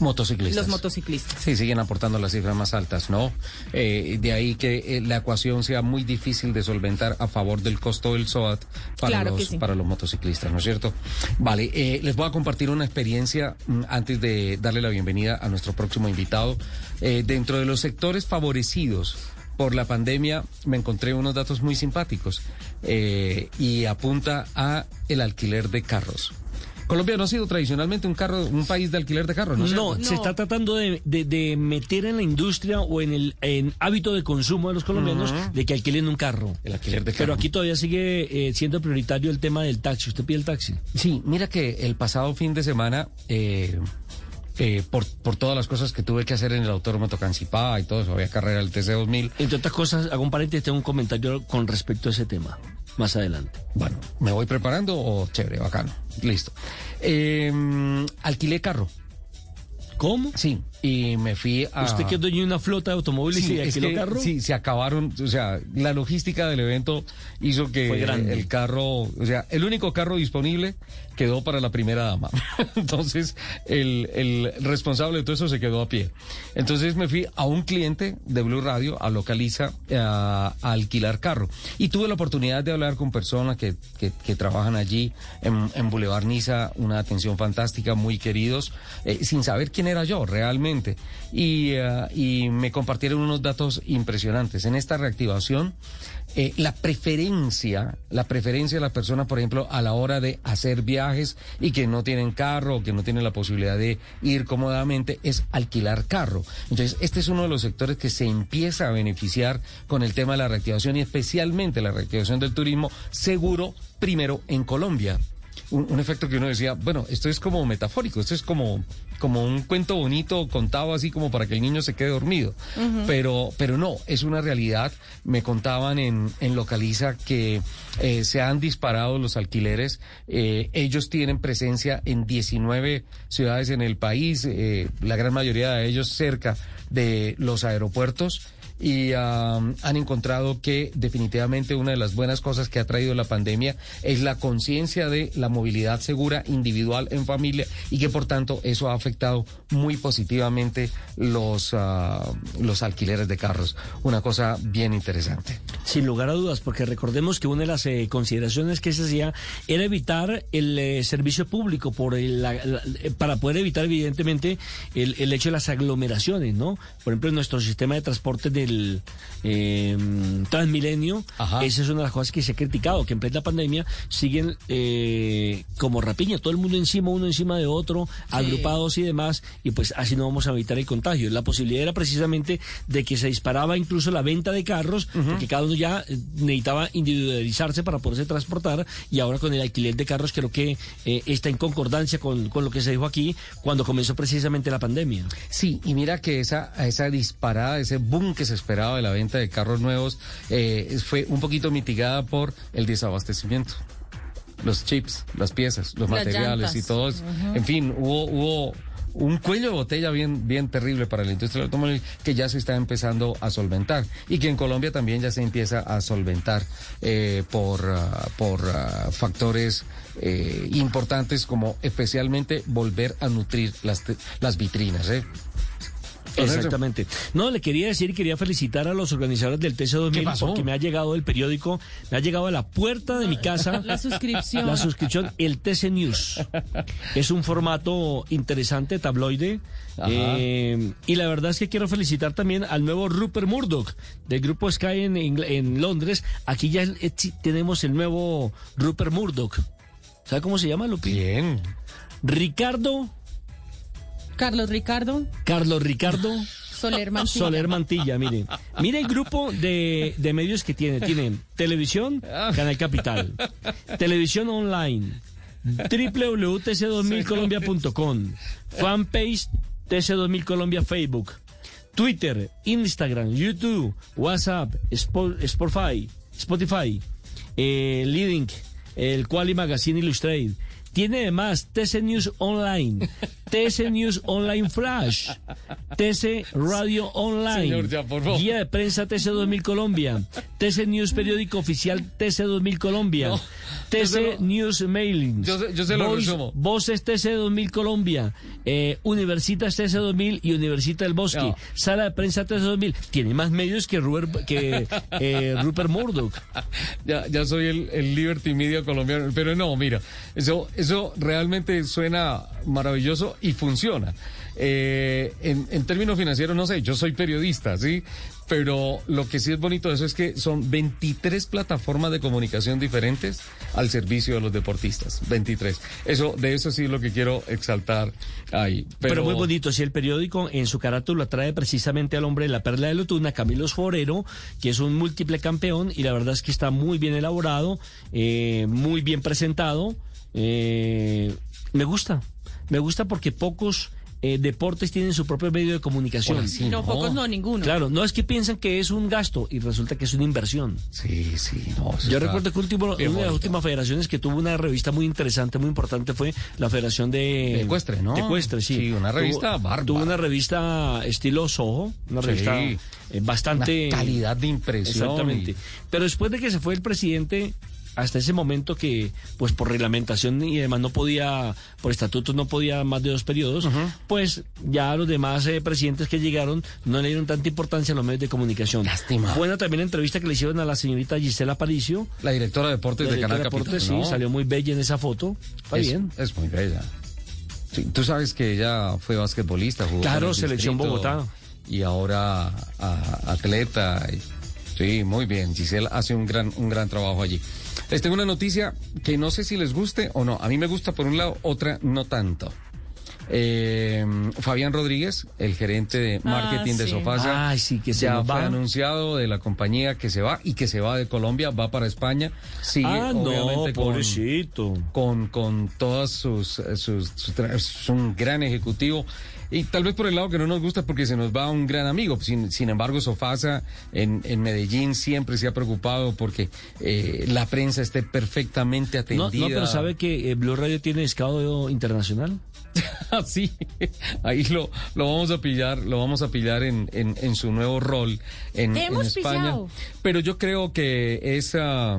Motociclistas. Los motociclistas. Sí, siguen aportando las cifras más altas, ¿no? Eh, de ahí que eh, la ecuación sea muy difícil de solventar a favor del costo del SOAT para, Claro los, sí. para los motociclistas, ¿no es cierto? Vale, eh, les voy a compartir una experiencia mm, antes de darle la bienvenida a nuestro próximo invitado. Eh, dentro de los sectores favorecidos por la pandemia me encontré unos datos muy simpáticos eh, y apunta a el alquiler de carros. Colombia no ha sido tradicionalmente un carro, un país de alquiler de carros, ¿no? No, se está tratando de, de- de meter en la industria o en el en hábito de consumo de los colombianos de que alquilen un carro. El alquiler de Pero carro. aquí todavía sigue eh, siendo prioritario el tema del taxi. ¿Usted pide el taxi? Sí, mira que el pasado fin de semana, eh, eh, por, por todas las cosas que tuve que hacer en el Autódromo Tocancipá y todo eso, había carrera del TC2000. Entre otras cosas, hago un paréntesis, tengo un comentario con respecto a ese tema. Más adelante. Bueno, ¿me voy preparando o chévere, bacano? Listo. Eh, alquilé carro. ¿Cómo? Sí, y me fui a... ¿Usted que dueño de una flota de automóviles Sí, y carro? sí, se acabaron, o sea, la logística del evento hizo que Fue grande. el carro, o sea, el único carro disponible quedó para la primera dama. Entonces, el, el responsable de todo eso se quedó a pie. Entonces me fui a un cliente de Blue Radio, a Localiza, a, a alquilar carro. Y tuve la oportunidad de hablar con personas que, que, que trabajan allí en, en Boulevard Niza, una atención fantástica, muy queridos, eh, sin saber quién era yo realmente. Y, eh, y me compartieron unos datos impresionantes. En esta reactivación, eh, la preferencia, la preferencia de la persona, por ejemplo, a la hora de hacer viajes y que no tienen carro o que no tienen la posibilidad de ir cómodamente, es alquilar carro. Entonces, este es uno de los sectores que se empieza a beneficiar con el tema de la reactivación y especialmente la reactivación del turismo seguro, primero en Colombia. Un, un efecto que uno decía, bueno, esto es como metafórico, esto es como, como un cuento bonito contado así como para que el niño se quede dormido. Pero, pero no, es una realidad. Me contaban en, en Localiza que eh, se han disparado los alquileres. Eh, ellos tienen presencia en 19 ciudades en el país, eh, la gran mayoría de ellos cerca de los aeropuertos y um, han encontrado que definitivamente una de las buenas cosas que ha traído la pandemia es la conciencia de la movilidad segura individual en familia y que por tanto eso ha afectado muy positivamente los, ah, los alquileres de carros. Una cosa bien interesante. Sin lugar a dudas, porque recordemos que una de las eh, consideraciones que se hacía era evitar el eh, servicio público por el- la- eh, para poder evitar evidentemente el, el hecho de las aglomeraciones, ¿no? Por ejemplo, en nuestro sistema de transporte del del eh, Transmilenio, esa es una de las cosas que se ha criticado, que en plena pandemia siguen eh, como rapiña, todo el mundo encima, uno encima de otro, agrupados y demás, y pues así no vamos a evitar el contagio. La posibilidad era precisamente de que se disparaba incluso la venta de carros, porque cada uno ya eh, necesitaba individualizarse para poderse transportar, y ahora con el alquiler de carros creo que eh, está en concordancia con, con lo que se dijo aquí cuando comenzó precisamente la pandemia. Sí, y mira que esa, esa disparada, ese boom que se esperaba de la venta de carros nuevos eh, fue un poquito mitigada por el desabastecimiento. Los chips, las piezas, los Las materiales y llantas. todo eso. Ujú. En fin, hubo, hubo un cuello de botella bien, bien terrible para la industria del automóvil que ya se está empezando a solventar y que en Colombia también ya se empieza a solventar eh, por, ah, por ah, factores eh, importantes como especialmente volver a nutrir las, las vitrinas. ¿eh? Exactamente. No, le quería decir y quería felicitar a los organizadores del TC2000 ¿Qué pasó? porque me ha llegado el periódico, me ha llegado a la puerta de mi casa La suscripción. la suscripción, el TC News. Es un formato interesante, tabloide. Eh, y la verdad es que quiero felicitar también al nuevo Rupert Murdoch del grupo Sky en, Londres. Aquí ya eh, tenemos el nuevo Rupert Murdoch. ¿Sabe cómo se llama, Lupi? Bien. Ricardo, Carlos Ricardo Carlos Ricardo. Soler Mantilla. Soler Mantilla, mire. Mire el grupo de, de medios que tiene. Tiene televisión, Canal Capital. Televisión online. www.tc2000colombia.com. Fanpage TC2000 Colombia Facebook. Twitter, Instagram, YouTube, WhatsApp, Spo- Spotify, Spotify, eh, Leading, el Quali Magazine Illustrated. Tiene además TC News Online, TC News Online Flash, TC Radio Online, Señor, ya, por favor. Guía de Prensa TC 2000 Colombia, TC News Periódico Oficial TC 2000 Colombia, TC lo- News Mailing, Yo se- yo se lo Voice- resumo. Voces TC 2000 Colombia, eh, Universitas TC 2000 y Universita del Bosque, No. Sala de Prensa TC 2000. Tiene más medios que, Ruber- que eh, Rupert Murdoch. ya, ya soy el, el Liberty Media colombiano, pero no, mira, eso, eso realmente suena maravilloso y funciona. Eh, en, en términos financieros, no sé, yo soy periodista, ¿sí? Pero lo que sí es bonito de eso es que son 23 plataformas de comunicación diferentes al servicio de los deportistas. 23. Eso, de eso sí es lo que quiero exaltar ahí. Pero, Pero, muy bonito, si el periódico en su carátula trae precisamente al hombre de la perla de Lotuna, Camilo Forero, que es un múltiple campeón y la verdad es que está muy bien elaborado, eh, muy bien presentado. eh, me gusta, me gusta porque pocos eh, deportes tienen su propio medio de comunicación. Sí, No, pocos no, ninguno. Claro, no es que piensan que es un gasto y resulta que es una inversión. Sí, sí, no. Yo recuerdo que último, una de las últimas federaciones que tuvo una revista muy interesante, muy importante, fue la Federación de... Ecuestre, ¿no? de Ecuestre, sí. Sí, una revista tuvo, bárbara. Tuvo una revista estilo Soho, una Sí. revista eh, bastante... Una calidad de impresión. Exactamente. y- Pero después de que se fue el presidente, hasta ese momento que, pues por reglamentación y demás no podía, por estatutos no podía más de dos periodos, pues ya los demás eh, presidentes que llegaron no le dieron tanta importancia a los medios de comunicación. Lástima. Buena también la entrevista que le hicieron a la señorita Gisela Aparicio. La directora de deportes La de Canal de Capital. sí, salió muy bella en esa foto. Está es, bien. Es muy bella. Sí, tú sabes que ella fue basquetbolista, jugó Claro, selección distrito Bogotá. Y ahora a- atleta. y- sí, muy bien. Giselle hace un gran, un gran trabajo allí. Les tengo una noticia que no sé si les guste o no. A mí me gusta por un lado, otra no tanto. Eh, Fabián Rodríguez, el gerente de marketing de sí. Sofasa, Ay, sí, que se ya fue va. anunciado de la compañía que se va y que se va de Colombia, va para España. Sigue, ah, obviamente, con- pobrecito. con, con todas sus, eh, sus, sus es un gran ejecutivo. Y tal vez por el lado que no nos gusta porque se nos va un gran amigo. Sin, sin embargo, Sofasa en, en Medellín siempre se ha preocupado porque eh, la prensa esté perfectamente No, atendida. no, pero ¿sabe que eh, Blue Radio tiene escado internacional? Ah, sí, ahí lo, lo vamos a pillar, lo vamos a pillar en, en, en su nuevo rol en, España. pillado. Pero yo creo que es, ah,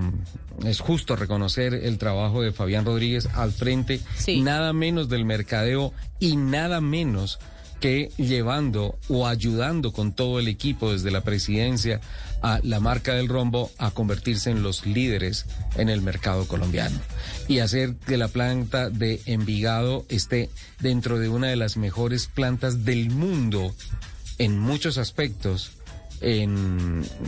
es justo reconocer el trabajo de Fabián Rodríguez al frente, Sí. nada menos del mercadeo y nada menos que llevando o ayudando con todo el equipo desde la presidencia a la marca del rombo a convertirse en los líderes en el mercado colombiano y hacer que la planta de Envigado esté dentro de una de las mejores plantas del mundo en muchos aspectos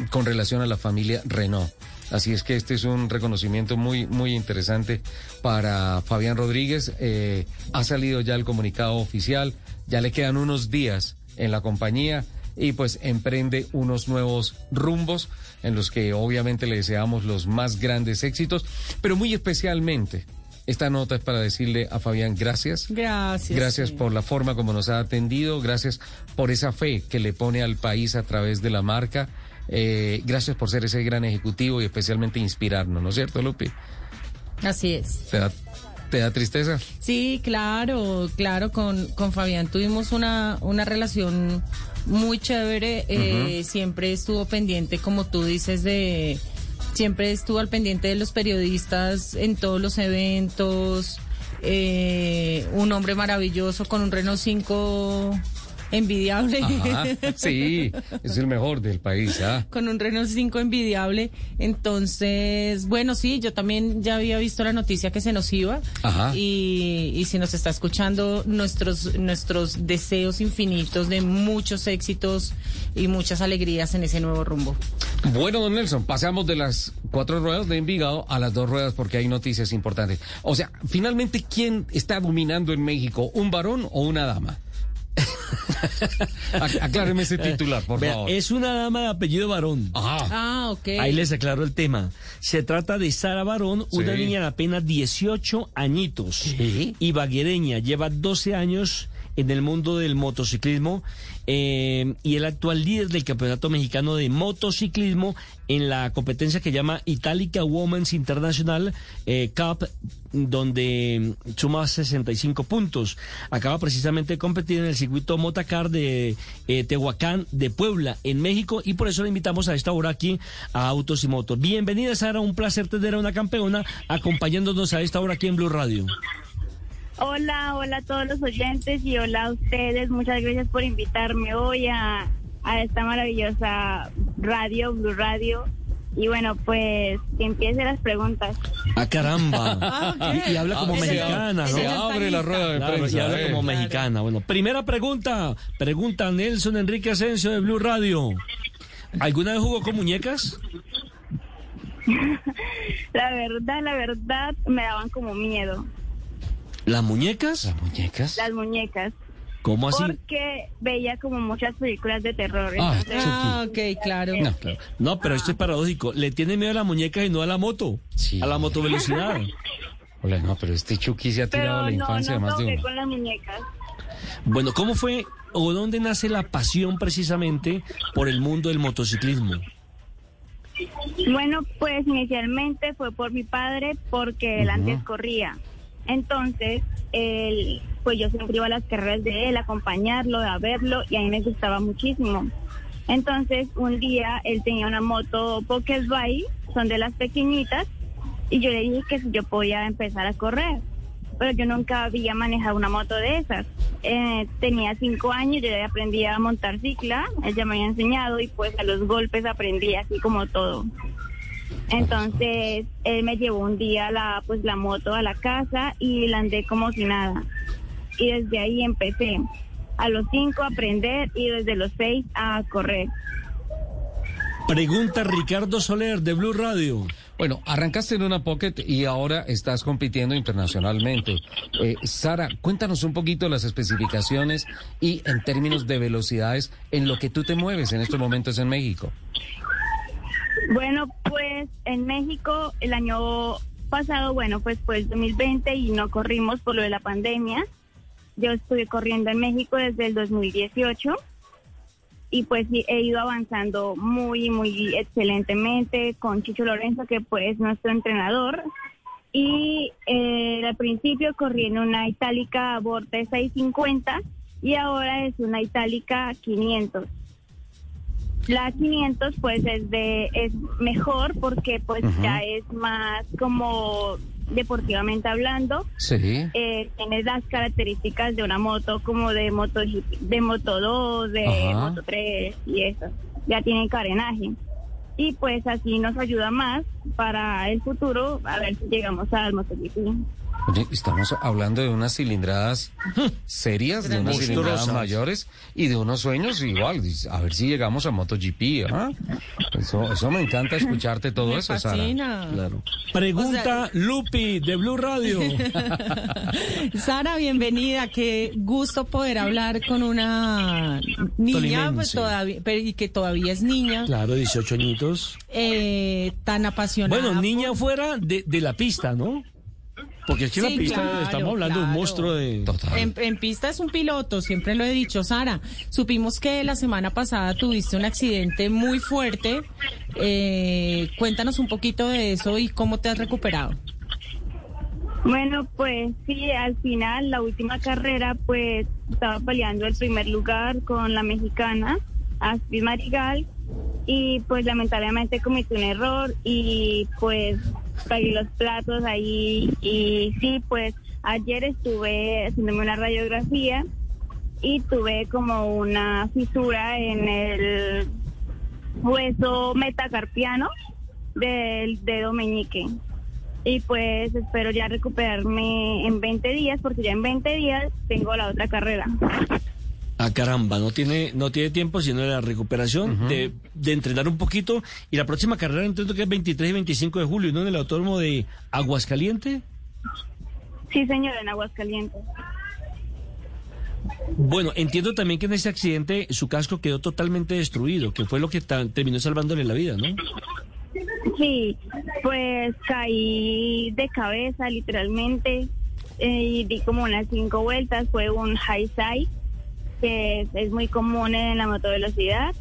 con relación a la familia Renault. Así es que este es un reconocimiento muy, muy interesante para Fabián Rodríguez. Eh, ha salido ya el comunicado oficial, ya le quedan unos días en la compañía y pues emprende unos nuevos rumbos en los que obviamente le deseamos los más grandes éxitos, pero muy especialmente esta nota es para decirle a Fabián gracias. Gracias. Gracias sí. por la forma como nos ha atendido, gracias por esa fe que le pone al país a través de la marca. Eh, gracias por ser ese gran ejecutivo y especialmente inspirarnos, ¿no es cierto, Lupi? Así es. ¿Te da, te da tristeza? Sí, claro, claro, con, con Fabián tuvimos una, una relación muy chévere, eh, siempre estuvo pendiente, como tú dices, de, siempre estuvo al pendiente de los periodistas en todos los eventos, eh, un hombre maravilloso con un Renault 5 envidiable. Ajá, sí, es el mejor del país, ¿ah? con un Renault 5 envidiable. Entonces, bueno, sí, yo también ya había visto la noticia que se nos iba. Ajá. Y, y si nos está escuchando, nuestros, nuestros deseos infinitos de muchos éxitos y muchas alegrías en ese nuevo rumbo. Bueno, don Nelson, pasamos de las cuatro ruedas de Envigado a las dos ruedas porque hay noticias importantes. O sea, finalmente, ¿quién está dominando en México? ¿Un varón o una dama? Ac- Acláreme ese titular, por Vea, favor. Es una dama de apellido varón. Ah, ok. Ahí les aclaro el tema. Se trata de Sara Barón, una Sí. niña de apenas 18 añitos. Y baguereña, lleva 12 años en el mundo del motociclismo eh, y el actual líder del Campeonato Mexicano de Motociclismo en la competencia que llama Itálica Women's International eh, Cup, donde suma 65 puntos. Acaba precisamente de competir en el circuito Motacar de eh, Tehuacán de Puebla, en México, y por eso le invitamos a esta hora aquí a Autos y Motos. Bienvenida, Sara, un placer tener a una campeona acompañándonos a esta hora aquí en Blue Radio. Hola, hola a todos los oyentes y hola a ustedes. Muchas gracias por invitarme hoy a, a esta maravillosa radio, Blue Radio. Y bueno, pues que empiecen las preguntas. ¡Ah, caramba! Ah, y, y habla como Ah, mexicana, abre- ¿no? se abre la rueda de Claro, prensa, Y habla eh. como mexicana. Bueno, primera pregunta. Pregunta Nelson Enrique Asensio de Blue Radio. ¿Alguna vez jugó con muñecas? La verdad, la verdad, me daban como miedo ¿Las muñecas? ¿Las muñecas? las muñecas. ¿Cómo así? Porque veía como muchas películas de terror. Ah, entonces- Ah, ok, claro. No, claro. No, pero esto es paradójico. Le tiene miedo a las muñecas y no a la moto. A la motovelocidad. Hola, no, pero este Chucky se ha tirado a la infancia no más de uno. con las muñecas. Bueno, ¿cómo fue o dónde nace la pasión precisamente por el mundo del motociclismo? Bueno, pues inicialmente fue por mi padre porque él antes corría. Entonces, él, pues yo siempre iba a las carreras de él, acompañarlo, a verlo y a mí me gustaba muchísimo. Entonces, un día él tenía una moto Pocket Bike, son de las pequeñitas, y yo le dije que si yo podía empezar a correr. Pero yo nunca había manejado una moto de esas. Eh, tenía cinco años, yo ya aprendí a montar cicla, él ya me había enseñado y pues a los golpes aprendí así como todo. Entonces él me llevó un día la pues la moto a la casa y la andé como si nada. Y desde ahí empecé a los cinco a aprender y desde los seis a correr. Pregunta Ricardo Soler de Blue Radio. Bueno, arrancaste en una Pocket y ahora estás compitiendo internacionalmente. Eh, Sara, cuéntanos un poquito las especificaciones y en términos de velocidades en lo que tú te mueves en estos momentos en México. Bueno, pues en México el año pasado, bueno, pues fue el 2020 y no corrimos por lo de la pandemia. Yo estuve corriendo en México desde el 2018 y pues he ido avanzando muy, muy excelentemente con Chicho Lorenzo, que pues es nuestro entrenador. Y eh, al principio corrí en una itálica Vorte 650 y ahora es una itálica 500. La 500 pues es de es mejor porque pues ya es más como deportivamente hablando. Sí. Eh, tiene las características de una moto como de moto de moto 2, de moto 3 y eso. Ya tiene carenaje. Y pues así nos ayuda más para el futuro a ver si llegamos al motociclismo. Estamos hablando de unas cilindradas serias, de unas cilindradas mayores y de unos sueños igual. A ver si llegamos a MotoGP, ¿ah? Eso, eso me encanta escucharte todo Me eso, Sara. Claro. Pregunta Lupi de Blue Radio. Sara, bienvenida. Qué gusto poder hablar con una niña pues, todavía, pero, y que todavía es niña, Claro, 18 añitos. eh, tan apasionada. Bueno, niña fuera de, de la pista, ¿no? Porque es que Sí, la pista claro, estamos hablando de un monstruo de... En, en pista es un piloto, siempre lo he dicho, Sara. Supimos que la semana pasada tuviste un accidente muy fuerte. Eh, cuéntanos un poquito de eso y cómo te has recuperado. Bueno, pues sí, al final, la última carrera, pues estaba peleando el primer lugar con la mexicana, Astrid Marigal, y pues lamentablemente cometí un error y pues pagué los platos ahí. Y sí, pues ayer estuve haciéndome una radiografía y tuve como una fisura en el hueso metacarpiano del dedo meñique. Y pues espero ya recuperarme en 20 días, porque ya en 20 días tengo la otra carrera. Ah, caramba, no tiene, no tiene tiempo sino de la recuperación, de, de entrenar un poquito. Y la próxima carrera entiendo que es 23 y 25 de julio, ¿no? En el autódromo de Aguascaliente. Sí, señor, en Aguascalientes. Bueno, entiendo también que en ese accidente su casco quedó totalmente destruido, que fue lo que terminó salvándole la vida, ¿no? Sí, pues caí de cabeza literalmente eh, y di como unas cinco vueltas. Fue un high side que es, muy común en la motovelocidad.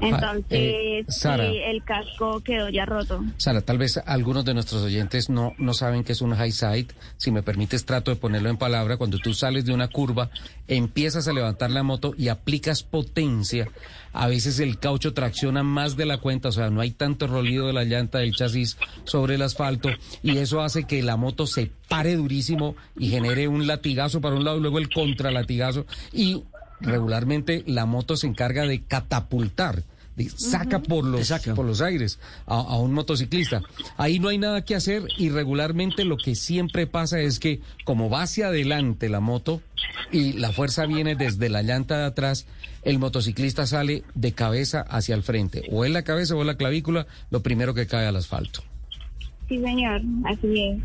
Entonces, eh, Sara. sí, el casco quedó ya roto. Sara, tal vez algunos de nuestros oyentes no, no saben qué es un high side. Si me permites, trato de ponerlo en palabra. Cuando tú sales de una curva, empiezas a levantar la moto y aplicas potencia. A veces el caucho tracciona más de la cuenta, o sea, no hay tanto rolido de la llanta del chasis sobre el asfalto y eso hace que la moto se pare durísimo y genere un latigazo para un lado y luego el contralatigazo y regularmente la moto se encarga de catapultar, de saca por los por los aires a, a un motociclista. Ahí no hay nada que hacer y regularmente lo que siempre pasa es que como va hacia adelante la moto y la fuerza viene desde la llanta de atrás, el motociclista sale de cabeza hacia el frente, o en la cabeza o en la clavícula, lo primero que cae al asfalto. Sí, señor, así es.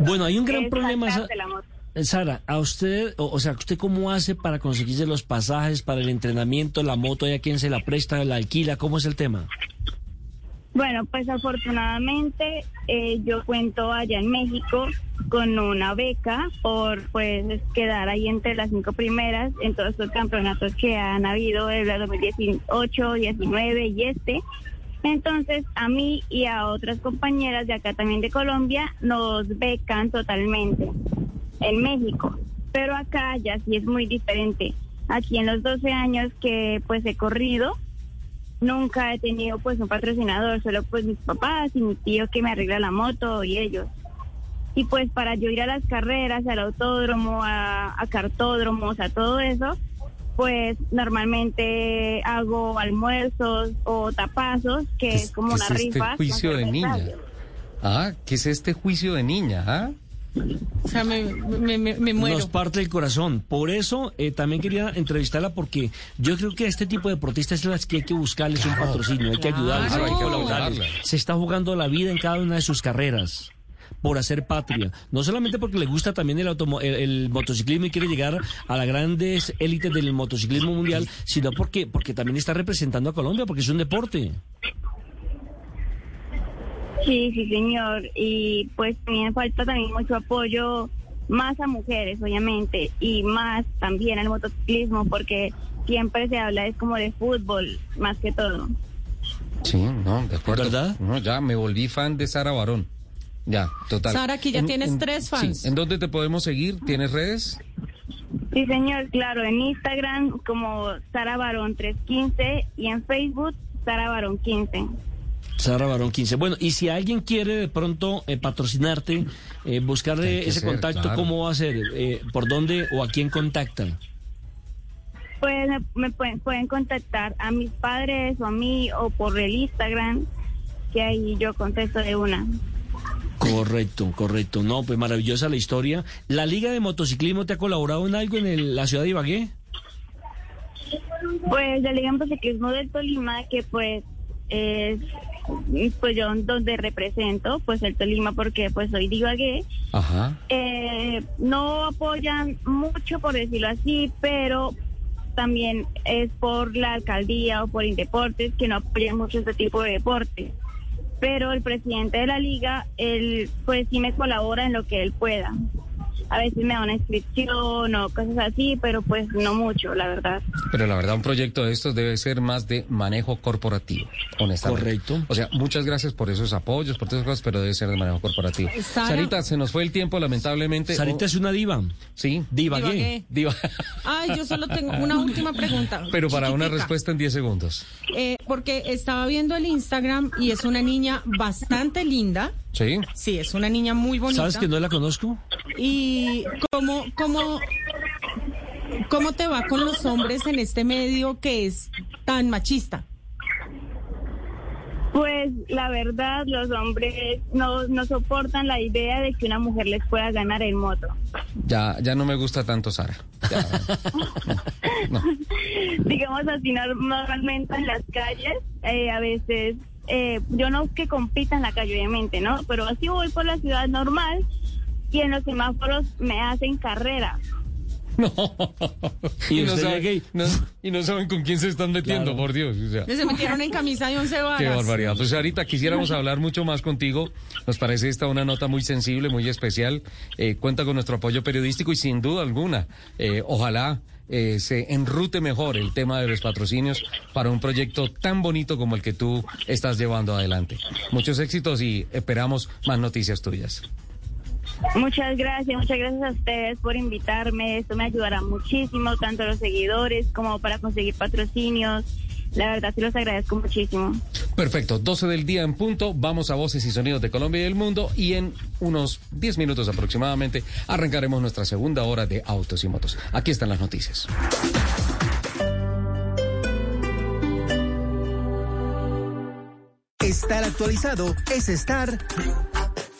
Bueno, hay un gran Es problema. La moto. Eh, Sara, a usted, o, o sea, ¿usted cómo hace para conseguirse los pasajes, para el entrenamiento, la moto, ¿hay a quién se la presta, la alquila? ¿Cómo es el tema? Bueno, pues afortunadamente eh, yo cuento allá en México con una beca por pues quedar ahí entre las cinco primeras en todos estos campeonatos que han habido el 2018, 19 y este. Entonces a mí y a otras compañeras de acá también de Colombia nos becan totalmente en México. Pero acá ya sí es muy diferente. Aquí en los 12 años que pues he corrido, nunca he tenido pues un patrocinador, solo pues mis papás y mi tío que me arregla la moto y ellos. Y pues para yo ir a las carreras, al autódromo, a, a cartódromos, a todo eso, pues normalmente hago almuerzos o tapazos, que es como ¿Qué una es este rifa. juicio de niña? Ah, ¿qué es este juicio de niña? Ah? O sea, me, me, me, me muero. Nos parte el corazón. Por eso eh, también quería entrevistarla porque yo creo que a este tipo de deportistas es las que hay que buscarles un patrocinio, hay que ayudarles, claro, hay que colaborarles. Se está jugando la vida en cada una de sus carreras por hacer patria, no solamente porque le gusta también el, automo- el, el motociclismo y quiere llegar a las grandes élites del motociclismo mundial, sino porque porque también está representando a Colombia, porque es un deporte. Sí, sí, señor. Y pues también falta también mucho apoyo más a mujeres, obviamente, y más también al motociclismo, porque siempre se habla es como de fútbol, más que todo. Sí, no, de acuerdo. No, ya me volví fan de Sara Barón. Ya, total. Sara, aquí ya tienes tres fans. Sí, ¿En dónde te podemos seguir? ¿Tienes redes? Sí, señor, claro, en Instagram como Sara Barón 315 y en Facebook Sara Barón 15. Sara Barón 15. Bueno, y si alguien quiere de pronto eh, patrocinarte, eh, buscarle ese ser, contacto, claro. ¿cómo va a ser? Eh, ¿Por dónde o a quién contactan? Pues me, me pueden, pueden contactar a mis padres o a mí o por el Instagram, que ahí yo contesto de una. Correcto, correcto. No, pues maravillosa la historia. ¿La Liga de Motociclismo te ha colaborado en algo en el- la ciudad de Ibagué? Pues la Liga de Motociclismo del Tolima, que pues es pues yo donde represento, pues el Tolima porque pues soy de Ibagué, Ajá. eh, no apoyan mucho por decirlo así, pero también es por la alcaldía o por Indeportes que no apoyan mucho este tipo de deporte. Pero el presidente de la liga, él pues sí me colabora en lo que él pueda. A veces me da una inscripción o cosas así, pero pues no mucho, la verdad. Pero la verdad, un proyecto de estos debe ser más de manejo corporativo, honestamente. Correcto. O sea, muchas gracias por esos apoyos, por todas esas cosas, pero debe ser de manejo corporativo. Sara- Sarita, se nos fue el tiempo, lamentablemente. Sarita Oh, es una diva. Sí. Ibagué. Diva. Ay, yo solo tengo una última pregunta. Pero para una respuesta en 10 segundos. Eh, porque estaba viendo el Instagram y es una niña bastante linda. Sí. Sí, es una niña muy bonita. ¿Sabes que no la conozco? ¿Y cómo, cómo, cómo te va con los hombres en este medio que es tan machista? Pues la verdad, los hombres no, no soportan la idea de que una mujer les pueda ganar en moto. Ya, ya no me gusta tanto Sara. Ya, no. Digamos así, nor- normalmente en las calles, eh, a veces, eh, yo no que compita en la calle, obviamente, ¿no? Pero así voy por la ciudad normal y en los semáforos me hacen carrera. No. ¿Y Y, no saben, gay? no- y no saben con quién se están metiendo, Claro. por Dios. o sea. Se metieron en camisa de once varas. Qué barbaridad. Pues ahorita quisiéramos hablar mucho más contigo. Nos parece esta una nota muy sensible, muy especial. Eh, cuenta con nuestro apoyo periodístico y sin duda alguna, eh, ojalá eh, se enrute mejor el tema de los patrocinios para un proyecto tan bonito como el que tú estás llevando adelante. Muchos éxitos y esperamos más noticias tuyas. Muchas gracias, muchas gracias a ustedes por invitarme. Esto me ayudará muchísimo, tanto a los seguidores como para conseguir patrocinios. La verdad, sí los agradezco muchísimo. Perfecto, 12 del día en punto, vamos a Voces y Sonidos de Colombia y del Mundo y en unos 10 minutos aproximadamente arrancaremos nuestra segunda hora de Autos y Motos. Aquí están las noticias. Estar actualizado es estar.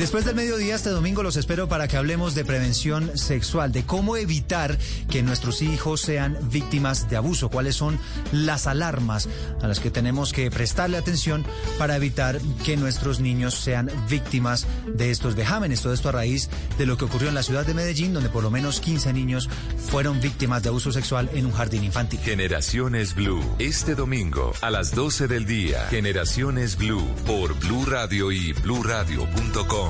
Después del mediodía este domingo los espero para que hablemos de prevención sexual, de cómo evitar que nuestros hijos sean víctimas de abuso, cuáles son las alarmas a las que tenemos que prestarle atención para evitar que nuestros niños sean víctimas de estos vejámenes. Todo esto a raíz de lo que ocurrió en la ciudad de Medellín, donde por lo menos 15 niños fueron víctimas de abuso sexual en un jardín infantil. Generaciones Blue, este domingo a las 12 del día. Generaciones Blue por Blue Radio y bluradio.com.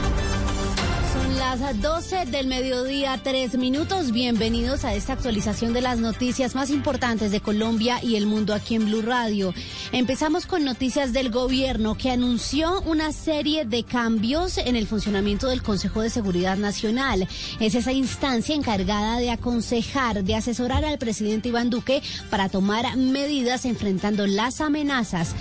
Las 12 del mediodía, tres minutos. Bienvenidos a esta actualización de las noticias más importantes de Colombia y el mundo aquí en Blue Radio. Empezamos con noticias del gobierno que anunció una serie de cambios en el funcionamiento del Consejo de Seguridad Nacional. Es esa instancia encargada de aconsejar, de asesorar al presidente Iván Duque para tomar medidas enfrentando las amenazas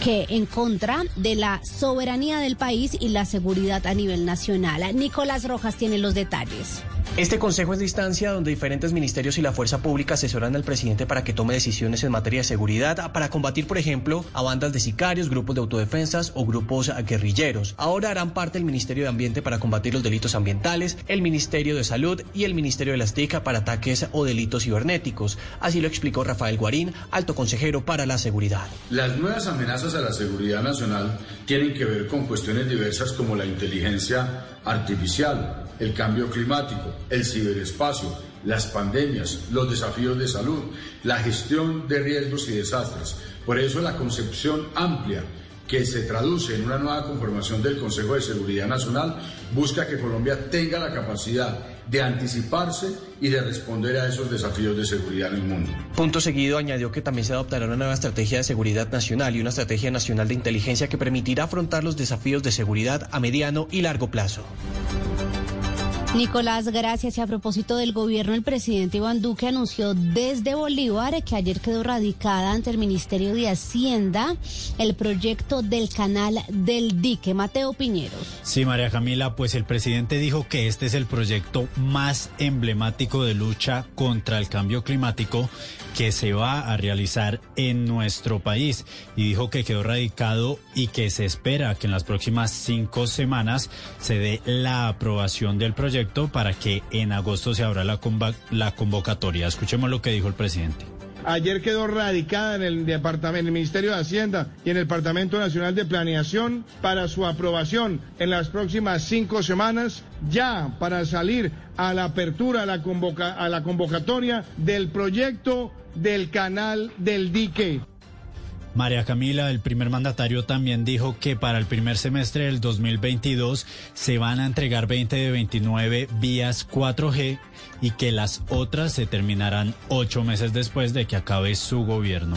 que en contra de la soberanía del país y la seguridad a nivel nacional. Nicolás Rojas tiene los detalles. Este consejo es de instancia donde diferentes ministerios y la fuerza pública asesoran al presidente para que tome decisiones en materia de seguridad para combatir, por ejemplo, a bandas de sicarios, grupos de autodefensas o grupos guerrilleros. Ahora harán parte el Ministerio de Ambiente para combatir los delitos ambientales, el Ministerio de Salud y el Ministerio de las TIC para ataques o delitos cibernéticos. Así lo explicó Rafael Guarín, alto consejero para la seguridad. Las nuevas amenazas a la seguridad nacional tienen que ver con cuestiones diversas como la inteligencia artificial, el cambio climático, el ciberespacio, las pandemias, los desafíos de salud, la gestión de riesgos y desastres. Por eso la concepción amplia que se traduce en una nueva conformación del Consejo de Seguridad Nacional busca que Colombia tenga la capacidad de anticiparse y de responder a esos desafíos de seguridad en el mundo. Punto seguido añadió que también se adoptará una nueva estrategia de seguridad nacional y una estrategia nacional de inteligencia que permitirá afrontar los desafíos de seguridad a mediano y largo plazo. Nicolás, gracias. Y a propósito del gobierno, el presidente Iván Duque anunció desde Bolívar que ayer quedó radicada ante el Ministerio de Hacienda el proyecto del canal del dique. Mateo Piñeros. Sí, María Camila, pues el presidente dijo que este es el proyecto más emblemático de lucha contra el cambio climático que se va a realizar en nuestro país y dijo que quedó radicado y que se espera que en las próximas cinco semanas se dé la aprobación del proyecto para que en agosto se abra la, convocatoria. Escuchemos lo que dijo el presidente. Ayer quedó radicada en el departamento, en el Ministerio de Hacienda y en el Departamento Nacional de Planeación para su aprobación en las próximas cinco semanas, ya para salir a la apertura, a la convocatoria del proyecto del canal del dique. María Camila, el primer mandatario, también dijo que para el primer semestre del 2022 se van a entregar 20 de 29 vías 4G y que las otras se terminarán ocho meses después de que acabe su gobierno.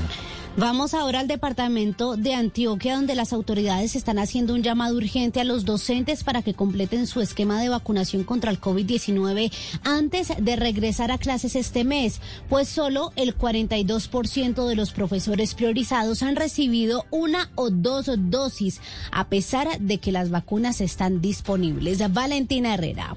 Vamos ahora al departamento de Antioquia, donde las autoridades están haciendo un llamado urgente a los docentes para que completen su esquema de vacunación contra el COVID-19 antes de regresar a clases este mes, pues solo el 42% de los profesores priorizados han recibido una o dos dosis, a pesar de que las vacunas están disponibles. Valentina Herrera.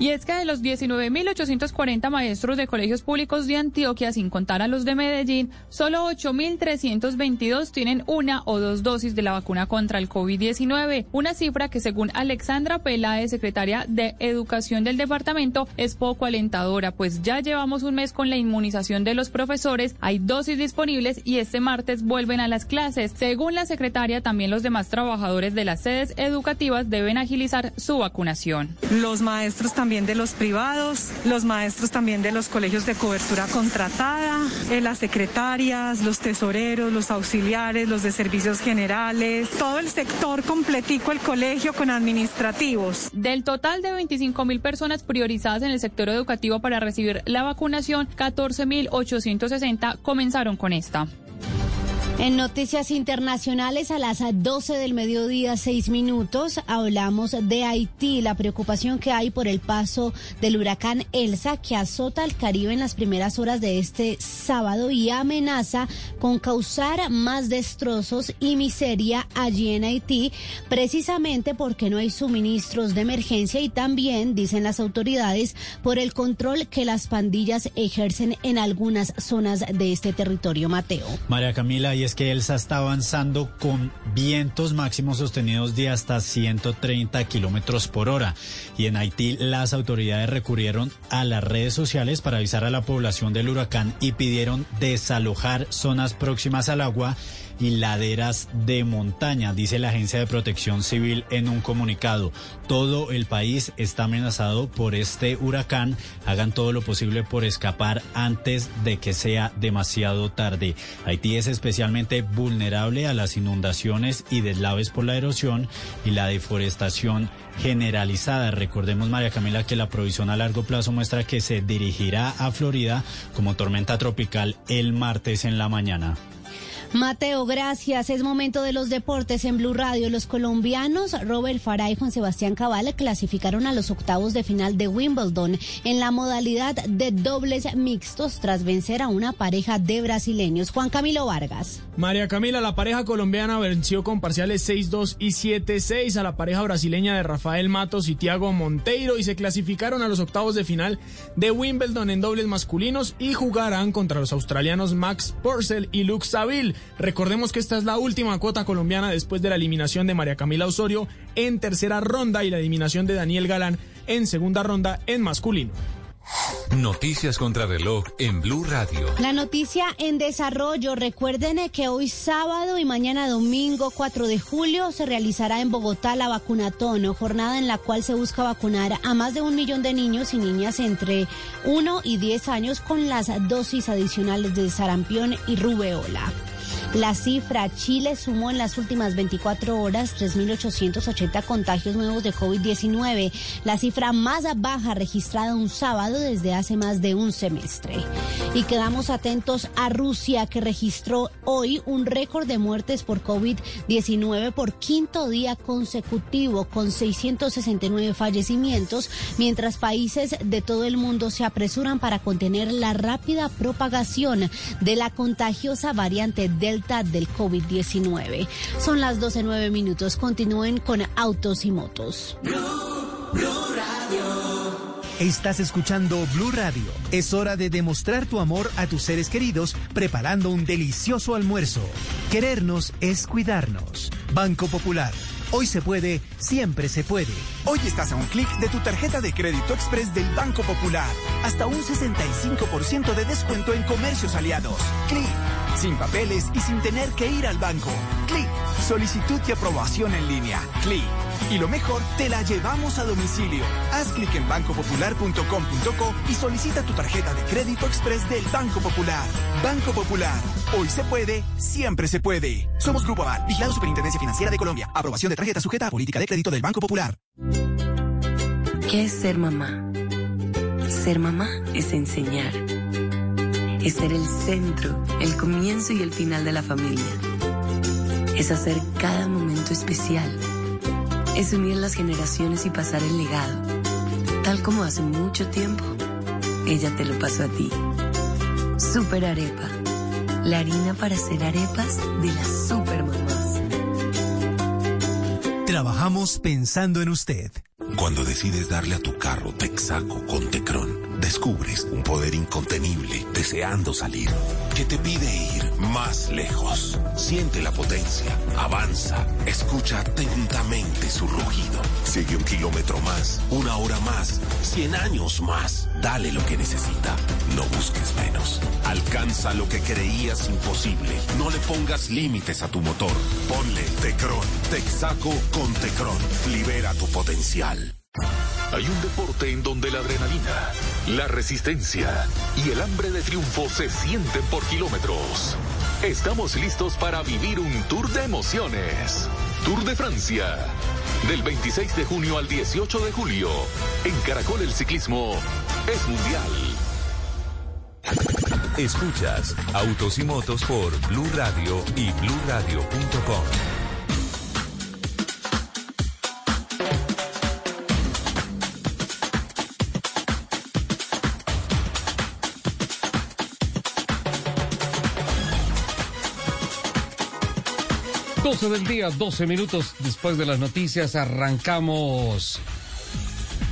Y es que de los 19.840 maestros de colegios públicos de Antioquia, sin contar a los de Medellín, solo 8.322 tienen una o dos dosis de la vacuna contra el COVID-19, una cifra que según Alexandra Peláez, secretaria de Educación del departamento, es poco alentadora, pues ya llevamos un mes con la inmunización de los profesores, hay dosis disponibles y este martes vuelven a las clases. Según la secretaria, también los demás trabajadores de las sedes educativas deben agilizar su vacunación. Los maestros también también de los privados, los maestros también de los colegios de cobertura contratada, eh, las secretarias, los tesoreros, los auxiliares, los de servicios generales, todo el sector completico, el colegio con administrativos. Del total de 25 mil personas priorizadas en el sector educativo para recibir la vacunación, 14.860 comenzaron con esta. En noticias internacionales a las 12 del mediodía, seis minutos, hablamos de Haití, la preocupación que hay por el paso del huracán Elsa que azota al Caribe en las primeras horas de este sábado y amenaza con causar más destrozos y miseria allí en Haití, precisamente porque no hay suministros de emergencia y también, dicen las autoridades, por el control que las pandillas ejercen en algunas zonas de este territorio, Mateo. María Camila, y es que Elsa está avanzando con vientos máximos sostenidos de hasta 130 kilómetros por hora. Y en Haití las autoridades recurrieron a las redes sociales para avisar a la población del huracán y pidieron desalojar zonas próximas al agua y laderas de montaña, dice la Agencia de Protección Civil en un comunicado. Todo el país está amenazado por este huracán. Hagan todo lo posible por escapar antes de que sea demasiado tarde. Haití es especialmente vulnerable a las inundaciones y deslaves por la erosión y la deforestación generalizada. Recordemos, María Camila, que la provisión a largo plazo muestra que se dirigirá a Florida como tormenta tropical el martes en la mañana. Mateo, gracias. Es momento de los deportes en Blue Radio. Los colombianos Robert Farah y Juan Sebastián Cabal clasificaron a los octavos de final de Wimbledon en la modalidad de dobles mixtos tras vencer a una pareja de brasileños. Juan Camilo Vargas. María Camila, la pareja colombiana venció con parciales 6-2 y 7-6 a la pareja brasileña de Rafael Matos y Tiago Monteiro y se clasificaron a los octavos de final de Wimbledon en dobles masculinos y jugarán contra los australianos Max Purcell y Luke Saville. Recordemos que esta es la última cuota colombiana después de la eliminación de María Camila Osorio en tercera ronda y la eliminación de Daniel Galán en segunda ronda en masculino. Noticias contra reloj en Blue Radio. La noticia en desarrollo. Recuerden que hoy sábado y mañana domingo 4 de julio se realizará en Bogotá la vacunatón, jornada en la cual se busca vacunar a más de un millón de niños y niñas entre 1 y 10 años con las dosis adicionales de sarampión y rubeola. La cifra, Chile sumó en las últimas 24 horas 3.880 contagios nuevos de COVID-19, la cifra más baja registrada un sábado desde hace más de un semestre. Y quedamos atentos a Rusia, que registró hoy un récord de muertes por COVID-19 por quinto día consecutivo, con 669 fallecimientos, mientras países de todo el mundo se apresuran para contener la rápida propagación de la contagiosa variante Del COVID-19. Son las 12.09 minutos. Continúen con Autos y Motos. Estás escuchando Blue Radio. Es hora de demostrar tu amor a tus seres queridos preparando un delicioso almuerzo. Querernos es cuidarnos. Banco Popular. Hoy se puede, siempre se puede. Hoy estás a un clic de tu tarjeta de crédito express del Banco Popular. Hasta un 65% de descuento en comercios aliados. Clic. Sin papeles y sin tener que ir al banco. Clic. Solicitud y aprobación en línea. Clic. Y lo mejor, te la llevamos a domicilio. Haz clic en bancopopular.com.co y solicita tu tarjeta de crédito express del Banco Popular. Banco Popular. Hoy se puede, siempre se puede. Somos Grupo Aval, vigilado Superintendencia Financiera de Colombia. Aprobación de tarjeta sujeta a política de crédito del Banco Popular. ¿Qué es ser mamá? Ser mamá es enseñar. Es ser el centro, el comienzo y el final de la familia. Es hacer cada momento especial. Es unir las generaciones y pasar el legado. Tal como hace mucho tiempo, ella te lo pasó a ti. Super Arepa. La harina para hacer arepas de las super mamás. Trabajamos pensando en usted. Cuando decides darle a tu carro Texaco con Tecron, descubres un poder incontenible deseando salir, que te pide ir más lejos. Siente la potencia, avanza, escucha atentamente su rugido. Sigue un kilómetro más, una hora más, cien años más. Dale lo que necesita. No busques menos. Alcanza lo que creías imposible. No le pongas límites a tu motor. Ponle Tecron, Texaco con Tecron. Libera tu potencial. Hay un deporte en donde la adrenalina, la resistencia y el hambre de triunfo se sienten por kilómetros. Estamos listos para vivir un tour de emociones. Tour de Francia. Del 26 de junio al 18 de julio. En Caracol el ciclismo es mundial. Escuchas Autos y Motos por Blue Radio y bluradio.com. Del día, 12 minutos después de las noticias, arrancamos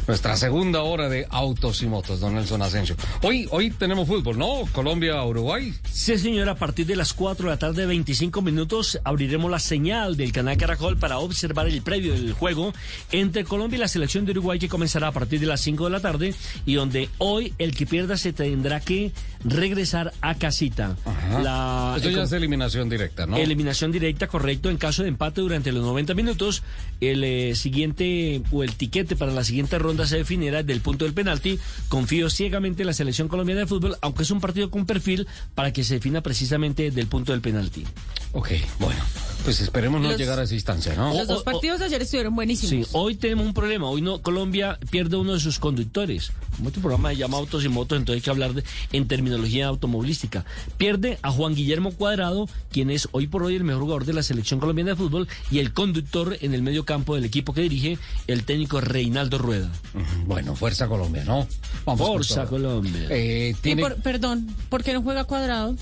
nuestra segunda hora de autos y motos, don Nelson Asensio. Hoy, hoy tenemos fútbol, ¿no? Colombia, Uruguay. Sí, señor, a partir de las 4 de la tarde, 25 minutos, abriremos la señal del canal Caracol para observar el previo del juego entre Colombia y la selección de Uruguay que comenzará a partir de las 5 de la tarde y donde hoy el que pierda se tendrá que regresar a casita. La, Eso el ya es eliminación directa, ¿no? Eliminación directa, correcto. En caso de empate durante los 90 minutos, el eh, siguiente o el tiquete para la siguiente ronda se definirá del punto del penalti. Confío ciegamente en la selección colombiana de fútbol, aunque es un partido con perfil para que se defina precisamente del punto del penalti. Ok, bueno. Pues esperemos no Los- llegar a esa instancia, ¿no? Los dos partidos de ayer estuvieron buenísimos. Sí, hoy tenemos un problema. Hoy no Colombia pierde uno de sus conductores. Como este programa se llama Autos y Motos, entonces hay que hablar de- en terminología automovilística. Pierde a Juan Guillermo Cuadrado, quien es hoy por hoy el mejor jugador de la selección colombiana de fútbol, y el conductor en el medio campo del equipo que dirige, el técnico Reinaldo Rueda. Bueno, fuerza Colombia, ¿no? Vamos Fuerza. Colombia. Eh, tiene... por- perdón, ¿por qué no juega cuadrado?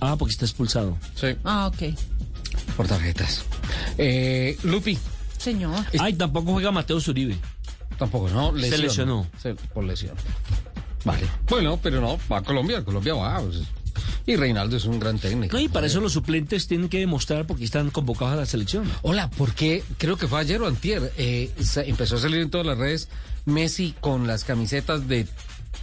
Ah, porque está expulsado. Sí, Ah, ok. por tarjetas. Eh, Lupi. Señor. Ay, tampoco juega Mateo Zuribe. Tampoco, ¿no? Se lesionó. Se- por lesión. Vale. Bueno, pero no, va a Colombia, Colombia va. pues. Y Reinaldo es un gran técnico. No, y para eso los suplentes tienen que demostrar porque están convocados a la selección. Hola, porque creo que fue ayer o antier, eh, empezó a salir en todas las redes Messi con las camisetas de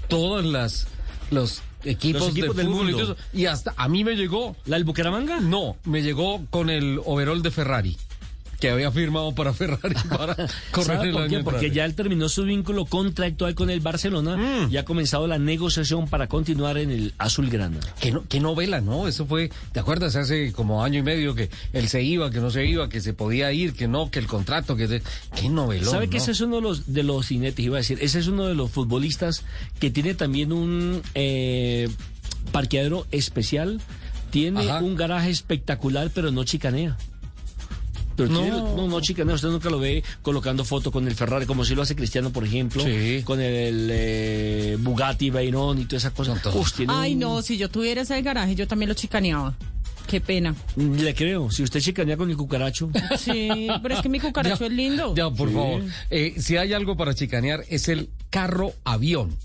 todas las los equipos, Los equipos de del mundo. y hasta a mí me llegó ¿La del Bucaramanga? no, me llegó con el overall de Ferrari que había firmado para Ferrari para correr ¿Sabe el por año qué? Porque ya él terminó su vínculo contractual con el Barcelona y ha comenzado la negociación para continuar en el Azulgrana. Qué, no- qué novela, ¿no? Eso fue, ¿te acuerdas? Hace como año y medio que él se iba, que no se iba, que se podía ir, que no, que el contrato, que... se- Qué novelón, ¿Sabe que ese es uno de los, de los cinetes? Iba a decir, ese es uno de los futbolistas que tiene también un eh, parqueadero especial, tiene Ajá. un garaje espectacular, pero no chicanea. Pero No. tiene- no, no, chicanea, usted nunca lo ve colocando foto con el Ferrari, como si lo hace Cristiano, por ejemplo, Sí. con el eh, Bugatti Veyron y toda esa cosa. Uf, tiene Ay, un- no, si yo tuviera ese garaje, yo también lo chicaneaba. Qué pena. Le creo, si usted chicanea con el cucaracho. Sí, pero es que mi cucaracho Ya, es lindo. Ya, por Sí. favor. Eh, si hay algo para chicanear es el carro avión.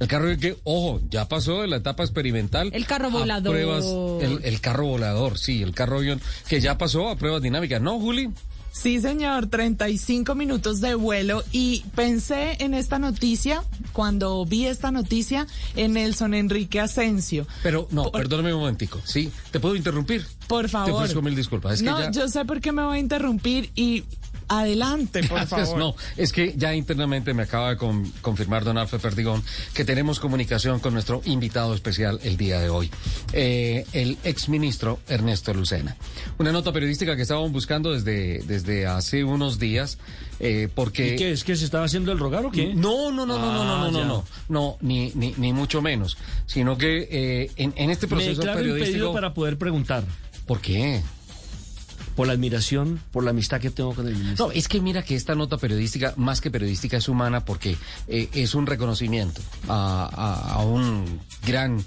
El carro que, ojo, ya pasó de la etapa experimental. El carro a volador. pruebas- el, el carro volador, sí, el carro avión, que ya pasó a pruebas dinámicas, ¿no, Juli? Sí, señor, 35 minutos de vuelo y pensé en esta noticia, cuando vi esta noticia, en Nelson Enrique Asensio. Pero, no, Por- perdóname un momentico, ¿sí? ¿Te puedo interrumpir? Por Te favor. ofrezco mil disculpas. Es no, que ya... yo sé por qué me voy a interrumpir y adelante, por Gracias, favor. No, es que ya internamente me acaba de con- confirmar don Alfred Perdigón que tenemos comunicación con nuestro invitado especial el día de hoy, eh, el exministro Ernesto Lucena. Una nota periodística que estábamos buscando desde, desde hace unos días, eh, porque... ¿Y qué es que se estaba haciendo el rogar o qué? No, no, no, no, no, no, Ah, no, no, ya. no, no, ni, ni, ni mucho menos, sino que eh, en, en este Me proceso impedido periodístico... para poder preguntar. ¿Por qué? Por la admiración, por la amistad que tengo con el ministro. No, es que mira que esta nota periodística, más que periodística, es humana porque eh, es un reconocimiento a, a- a un gran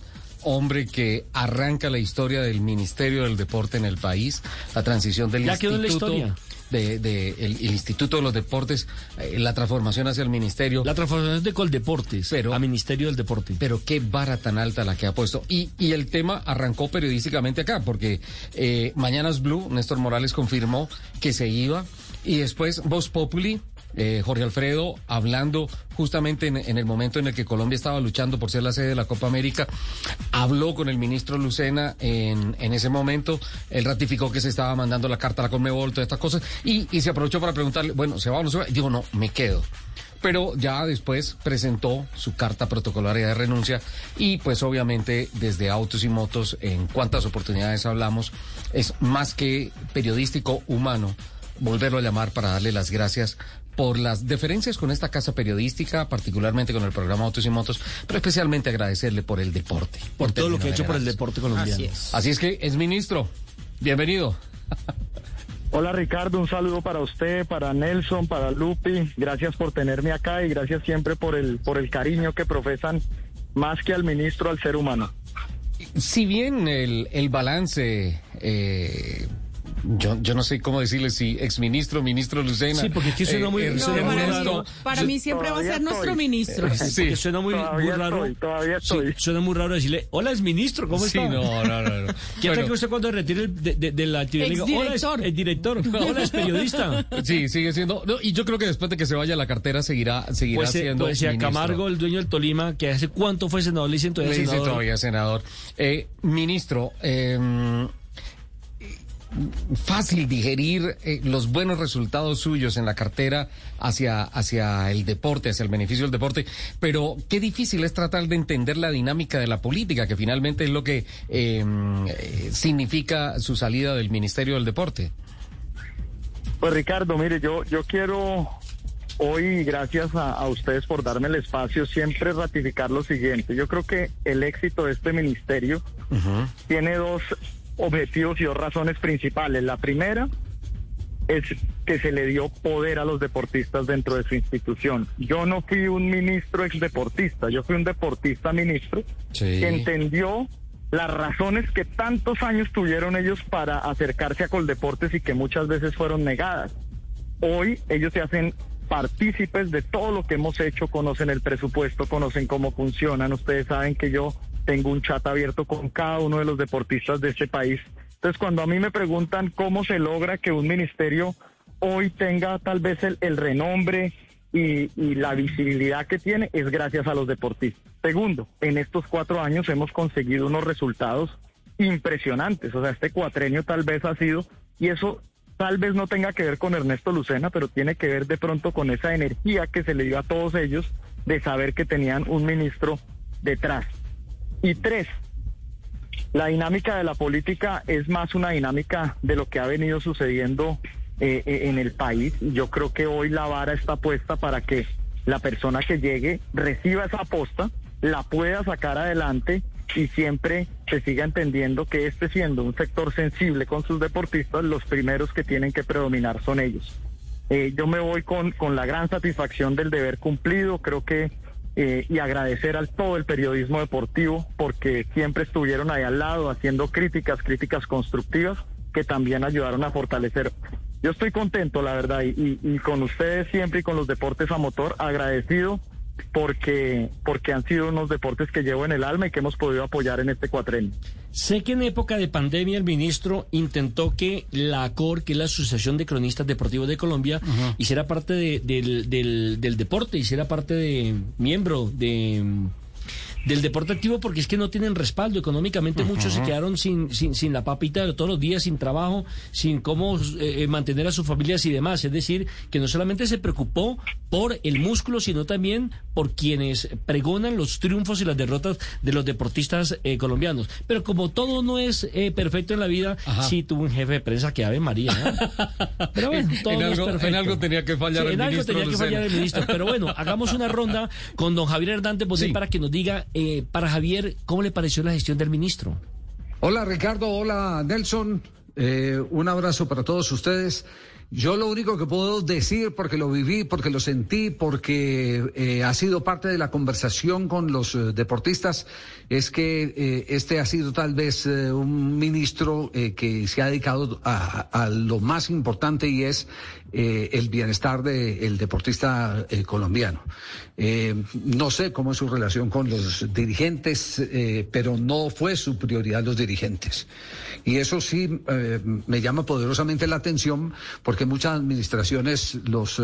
hombre que arranca la historia del Ministerio del Deporte en el país, la transición del Ya quedó en la instituto. Historia. De, de el, el Instituto de los Deportes, eh, la transformación hacia el Ministerio. La transformación de Coldeportes Pero- a Ministerio del Deporte. Pero qué vara tan alta la que ha puesto. Y, y el tema arrancó periodísticamente acá, porque eh, Mañanas Blue, Néstor Morales confirmó que se iba. Y después Voz Populi, eh, Jorge Alfredo, hablando justamente en, el momento en el que Colombia estaba luchando por ser la sede de la Copa América, habló con el ministro Lucena en, ese momento. Él ratificó que se estaba mandando la carta a la Conmebol, todas estas cosas. Y, se aprovechó para preguntarle, bueno, ¿se va o no se va? Y dijo, no, me quedo pero ya después presentó su carta protocolaria de renuncia y pues obviamente desde Autos y Motos, en cuántas oportunidades hablamos, es más que periodístico humano volverlo a llamar para darle las gracias por las deferencias con esta casa periodística, particularmente con el programa Autos y Motos, pero especialmente agradecerle por el deporte. Por todo lo que ha hecho por el deporte colombiano. Así es. Así es que es ministro, bienvenido. Hola Ricardo, un saludo para usted, para Nelson, para Lupi. Gracias por tenerme acá y gracias siempre por el por el cariño que profesan más que al ministro al ser humano. Si bien el, el balance, eh, yo, yo no sé cómo decirle si exministro, ministro Lucena. Sí, porque aquí suena muy- eh, suena No, muy para, raro. mí, para Yo- mí siempre va a ser nuestro estoy. ministro. Sí. Porque suena muy, muy raro. estoy, todavía Sí, estoy. suena muy raro decirle, hola, es ministro, ¿cómo Sí, está? no, no, no. no. ¿Quién Bueno, tal que usted cuando retire el, de, de- de la actividad hola, es Exdirector. el director, hola, es periodista? Sí, sigue siendo. no, y yo creo que después de que se vaya la cartera seguirá, seguirá Pues, eh, siendo. pues si a. Camargo, el dueño del Tolima, que hace cuánto fue senador, le dicen todavía Le senador. todavía senador. Eh, ministro, eh, fácil digerir eh, los buenos resultados suyos en la cartera hacia, hacia el deporte, hacia el beneficio del deporte, pero qué difícil es tratar de entender la dinámica de la política, que finalmente es lo que em, eh, significa su salida del Ministerio del Deporte. Pues Ricardo, mire, yo, yo quiero hoy, gracias a, ustedes por darme el espacio, siempre ratificar lo siguiente. Yo creo que el éxito de este ministerio tiene dos objetivos y dos razones principales. La primera es que se le dio poder a los deportistas dentro de su institución. Yo no fui un ministro ex deportista, yo fui un deportista ministro que entendió las razones que tantos años tuvieron ellos para acercarse a Coldeportes y que muchas veces fueron negadas. Hoy ellos se hacen partícipes de todo lo que hemos hecho, conocen el presupuesto, conocen cómo funcionan. Ustedes saben que yo tengo un chat abierto con cada uno de los deportistas de este país. Entonces, cuando a mí me preguntan cómo se logra que un ministerio hoy tenga tal vez el, renombre y, y, la visibilidad que tiene, es gracias a los deportistas. Segundo, en estos cuatro años hemos conseguido unos resultados impresionantes. O sea, este cuatrenio tal vez ha sido, y eso tal vez no tenga que ver con Ernesto Lucena, pero tiene que ver de pronto con esa energía que se le dio a todos ellos de saber que tenían un ministro detrás. Y tres, la dinámica de la política es más una dinámica de lo que ha venido sucediendo eh, eh, en el país. Yo creo que hoy la vara está puesta para que la persona que llegue reciba esa aposta, la pueda sacar adelante y siempre se siga entendiendo que este siendo un sector sensible con sus deportistas, los primeros que tienen que predominar son ellos. Eh, yo me voy con, con la gran satisfacción del deber cumplido, creo que eh, y agradecer al todo el periodismo deportivo porque siempre estuvieron ahí al lado haciendo críticas, críticas constructivas que también ayudaron a fortalecer. Yo estoy contento, la verdad, y, y con ustedes siempre y con los deportes a motor, agradecido porque, porque han sido unos deportes que llevo en el alma y que hemos podido apoyar en este cuatrenio. Sé que en época de pandemia el ministro intentó que la ACOR, que es la Asociación de Cronistas Deportivos de Colombia, hiciera parte del, del, del deporte, hiciera parte de miembro de del deporte activo porque es que no tienen respaldo económicamente. Muchos se quedaron sin, sin, sin, la papita de todos los días sin trabajo sin cómo eh, mantener a sus familias y demás. Es decir que no solamente se preocupó por el músculo sino también por quienes pregonan los triunfos y las derrotas de los deportistas eh, colombianos. Pero como todo no es eh, perfecto en la vida sí tuvo un jefe de prensa que ave María pero bueno todo en, algo, en algo tenía que fallar el en algo tenía que fallar el ministro. Pero bueno hagamos una ronda con don Javier Hernández para que nos diga eh, para Javier, ¿cómo le pareció la gestión del ministro? Hola Ricardo, hola Nelson, eh, un abrazo para todos ustedes. Yo lo único que puedo decir, porque lo viví, porque lo sentí, porque eh, ha sido parte de la conversación con los deportistas, es que este ha sido tal vez un ministro que se ha dedicado a, lo más importante y es el bienestar del deportista colombiano. Eh, no sé cómo es su relación con los dirigentes, eh, pero no fue su prioridad los dirigentes. Y eso sí eh, me llama poderosamente la atención porque muchas administraciones los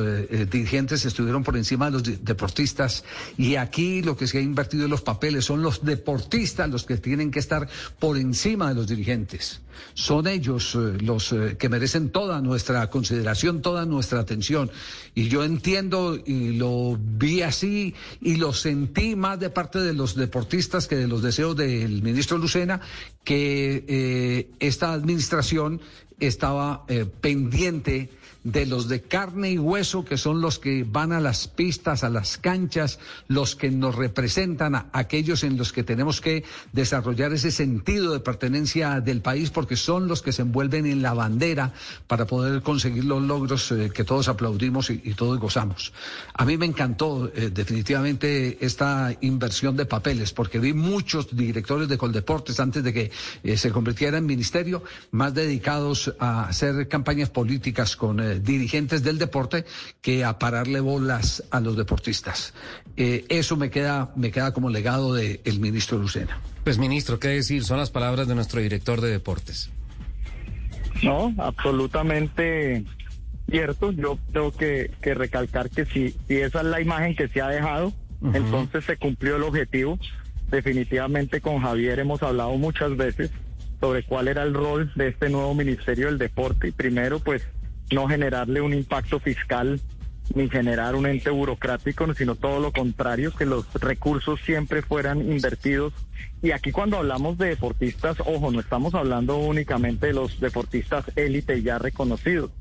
dirigentes estuvieron por encima de los deportistas y aquí lo que se ha invertido en los papeles son los deportistas los que tienen que estar por encima de los dirigentes. Son ellos los que merecen toda nuestra consideración, toda nuestra atención. Y yo entiendo y lo vi así sí y lo sentí más de parte de los deportistas que de los deseos del ministro Lucena, que eh, esta administración estaba eh, pendiente de los de carne y hueso, que son los que van a las pistas, a las canchas, los que nos representan, a aquellos en los que tenemos que desarrollar ese sentido de pertenencia del país, porque son los que se envuelven en la bandera para poder conseguir los logros eh, que todos aplaudimos y, todos gozamos. A mí me encantó eh, definitivamente esta inversión de papeles, porque vi muchos directores de Coldeportes antes de que eh, se convirtiera en ministerio, más dedicados a hacer campañas políticas con dirigentes del deporte que a pararle bolas a los deportistas. Eh, eso me queda, me queda como legado del ministro Lucena. Pues ministro, ¿qué decir? Son las palabras de nuestro director de deportes. No, absolutamente cierto. Yo tengo que, recalcar que si, si esa es la imagen que se ha dejado, entonces se cumplió el objetivo. Definitivamente con Javier hemos hablado muchas veces sobre cuál era el rol de este nuevo Ministerio del Deporte y primero pues no generarle un impacto fiscal ni generar un ente burocrático, sino todo lo contrario, que los recursos siempre fueran invertidos. Y aquí cuando hablamos de deportistas, ojo, no estamos hablando únicamente de los deportistas élite ya reconocidos.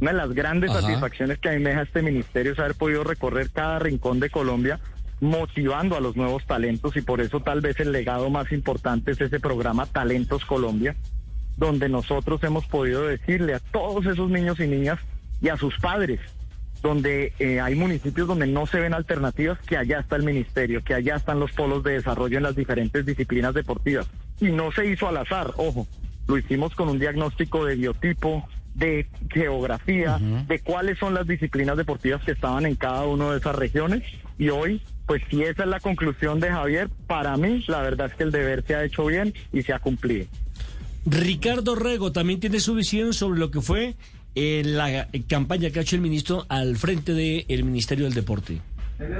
Una de las grandes Ajá. satisfacciones que a mí me deja este ministerio es haber podido recorrer cada rincón de Colombia motivando a los nuevos talentos y por eso tal vez el legado más importante es ese programa Talentos Colombia, donde nosotros hemos podido decirle a todos esos niños y niñas y a sus padres, donde eh, hay municipios donde no se ven alternativas, que allá está el ministerio, que allá están los polos de desarrollo en las diferentes disciplinas deportivas. Y no se hizo al azar, ojo, lo hicimos con un diagnóstico de biotipo, de geografía, de cuáles son las disciplinas deportivas que estaban en cada una de esas regiones. Y hoy, pues si esa es la conclusión de Javier, para mí la verdad es que el deber se ha hecho bien y se ha cumplido. Ricardo Rego también tiene su visión sobre lo que fue eh, la campaña que ha hecho el ministro al frente del Ministerio del Deporte.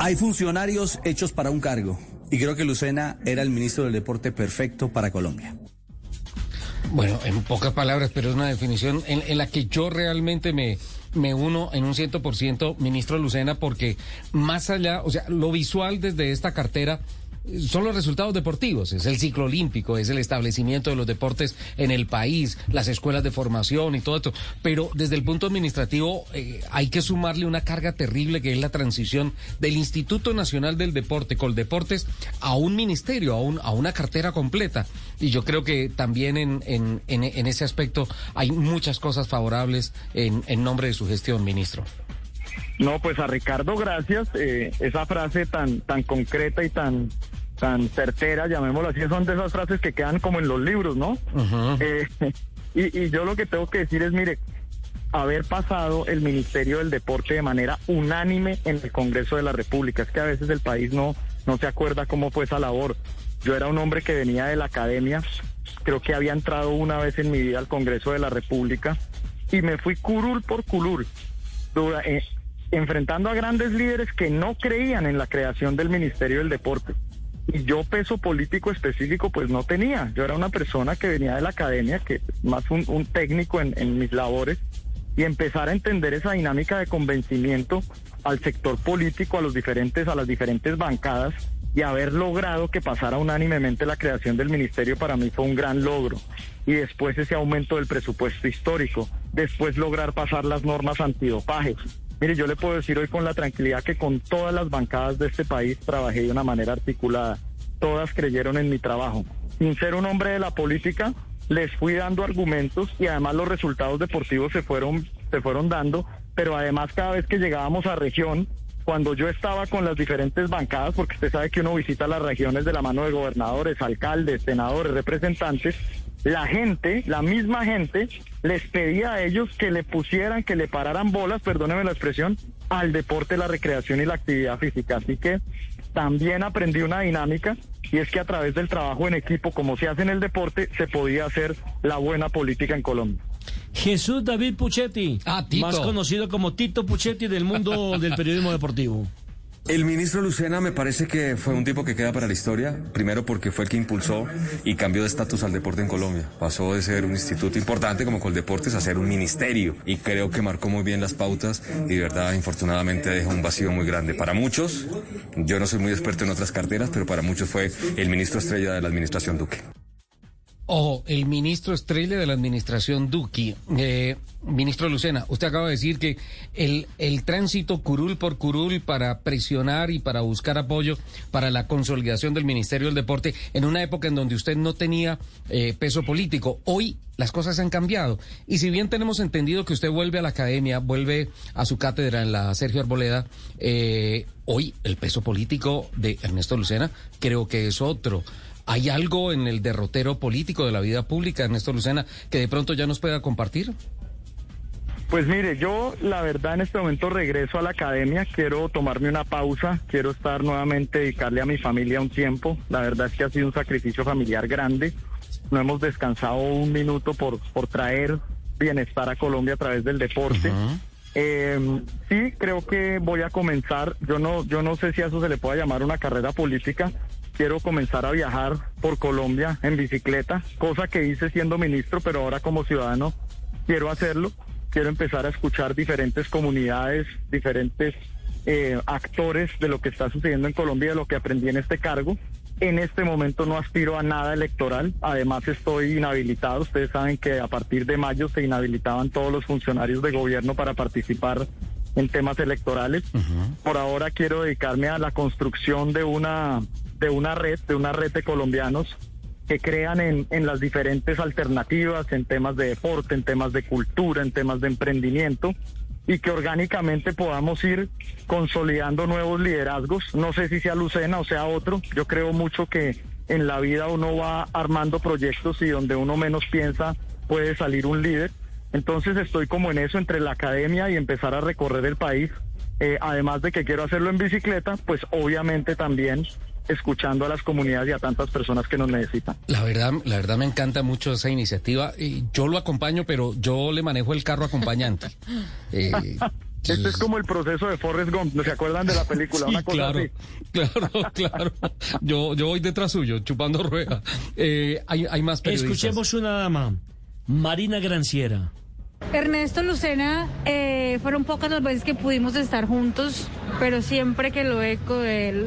Hay funcionarios hechos para un cargo y creo que Lucena era el ministro del deporte perfecto para Colombia. Bueno, en pocas palabras, pero es una definición en, en la que yo realmente me, me uno en un ciento por ciento, ministro Lucena, porque más allá, o sea, lo visual desde esta cartera son los resultados deportivos, es el ciclo olímpico, es el establecimiento de los deportes en el país, las escuelas de formación y todo esto, pero desde el punto administrativo eh, hay que sumarle una carga terrible que es la transición del Instituto Nacional del Deporte, Coldeportes, a un ministerio, a, un, a una cartera completa. Y yo creo que también en, en, en, ese aspecto hay muchas cosas favorables en, en nombre de su gestión, ministro. No, pues a Ricardo, gracias. Eh, esa frase tan, tan concreta y tan, tan certera, llamémoslo así, son de esas frases que quedan como en los libros, ¿no? Eh, y, y yo lo que tengo que decir es, mire, haber pasado el Ministerio del Deporte de manera unánime en el Congreso de la República. Es que a veces el país no, no se acuerda cómo fue esa labor. Yo era un hombre que venía de la academia, creo que había entrado una vez en mi vida al Congreso de la República y me fui curul por curul, dura- eh, enfrentando a grandes líderes que no creían en la creación del Ministerio del Deporte. Y yo peso político específico pues no tenía. Yo era una persona que venía de la academia, que más un, un técnico en, en mis labores, y empezar a entender esa dinámica de convencimiento al sector político, a los diferentes, a las diferentes bancadas, y haber logrado que pasara unánimemente la creación del ministerio para mí fue un gran logro. Y después ese aumento del presupuesto histórico, después lograr pasar las normas antidopaje. Mire, yo le puedo decir hoy con la tranquilidad que con todas las bancadas de este país trabajé de una manera articulada. Todas creyeron en mi trabajo. Sin ser un hombre de la política, les fui dando argumentos y además los resultados deportivos se fueron, se fueron dando, pero además cada vez que llegábamos a región, cuando yo estaba con las diferentes bancadas, porque usted sabe que uno visita las regiones de la mano de gobernadores, alcaldes, senadores, representantes, la gente, la misma gente, les pedía a ellos que le pusieran, que le pararan bolas, perdóneme la expresión, al deporte, la recreación y la actividad física. Así que también aprendí una dinámica y es que a través del trabajo en equipo, como se hace en el deporte, se podía hacer la buena política en Colombia. Jesús David Puchetti, Tito. más conocido como Tito Puchetti del mundo del periodismo deportivo. El ministro Lucena me parece que fue un tipo que queda para la historia, primero porque fue el que impulsó y cambió de estatus al deporte en Colombia. Pasó de ser un instituto importante como Coldeportes a ser un ministerio y creo que marcó muy bien las pautas y de verdad, infortunadamente, dejó un vacío muy grande. Para muchos, yo no soy muy experto en otras carteras, pero para muchos fue el ministro estrella de la administración Duque. Ojo, el ministro estrella de la administración Duque, eh, ministro Lucena, usted acaba de decir que el, el tránsito curul por curul para presionar y para buscar apoyo para la consolidación del Ministerio del Deporte en una época en donde usted no tenía eh, peso político. Hoy las cosas han cambiado. Y si bien tenemos entendido que usted vuelve a la academia, vuelve a su cátedra en la Sergio Arboleda, eh, hoy el peso político de Ernesto Lucena creo que es otro. ¿Hay algo en el derrotero político de la vida pública, Ernesto Lucena, que de pronto ya nos pueda compartir? Pues mire, yo la verdad en este momento regreso a la academia, quiero tomarme una pausa, quiero estar nuevamente, dedicarle a mi familia un tiempo. La verdad es que ha sido un sacrificio familiar grande. No hemos descansado un minuto por, por traer bienestar a Colombia a través del deporte. Eh, sí, creo que voy a comenzar. Yo no, yo no sé si a eso se le pueda llamar una carrera política, quiero comenzar a viajar por Colombia en bicicleta, cosa que hice siendo ministro, pero ahora como ciudadano quiero hacerlo. Quiero empezar a escuchar diferentes comunidades, diferentes eh, actores de lo que está sucediendo en Colombia, de lo que aprendí en este cargo. En este momento no aspiro a nada electoral, además estoy inhabilitado. Ustedes saben que a partir de mayo se inhabilitaban todos los funcionarios de gobierno para participar en temas electorales. Por ahora quiero dedicarme a la construcción de una de una red, de una red de colombianos que crean en, en las diferentes alternativas, en temas de deporte, en temas de cultura, en temas de emprendimiento y que orgánicamente podamos ir consolidando nuevos liderazgos. No sé si sea Lucena o sea otro. Yo creo mucho que en la vida uno va armando proyectos y donde uno menos piensa puede salir un líder. Entonces estoy como en eso entre la academia y empezar a recorrer el país. Eh, además de que quiero hacerlo en bicicleta, pues obviamente también escuchando a las comunidades y a tantas personas que nos necesitan. La verdad, la verdad me encanta mucho esa iniciativa. Y yo lo acompaño, pero yo le manejo el carro acompañante. Eh, este es como el proceso de Forrest Gump, ¿no se acuerdan de la película? Sí, claro, claro, claro. Yo, yo voy detrás suyo, chupando rueda. Eh, hay, hay más periodistas. Escuchemos una dama, Marina Granciera. Ernesto Lucena, eh, fueron pocas las veces que pudimos estar juntos, pero siempre que lo, eco,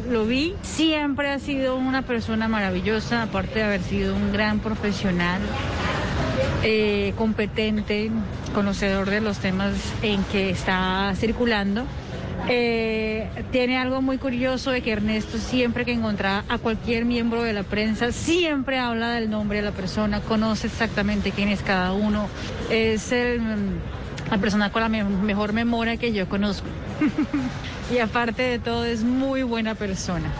lo vi, siempre ha sido una persona maravillosa, aparte de haber sido un gran profesional, eh, competente, conocedor de los temas en que está circulando. Eh, tiene algo muy curioso de que Ernesto siempre que encontraba a cualquier miembro de la prensa, siempre habla del nombre de la persona, conoce exactamente quién es cada uno. Es el, la persona con la mejor memoria que yo conozco. y aparte de todo es muy buena persona.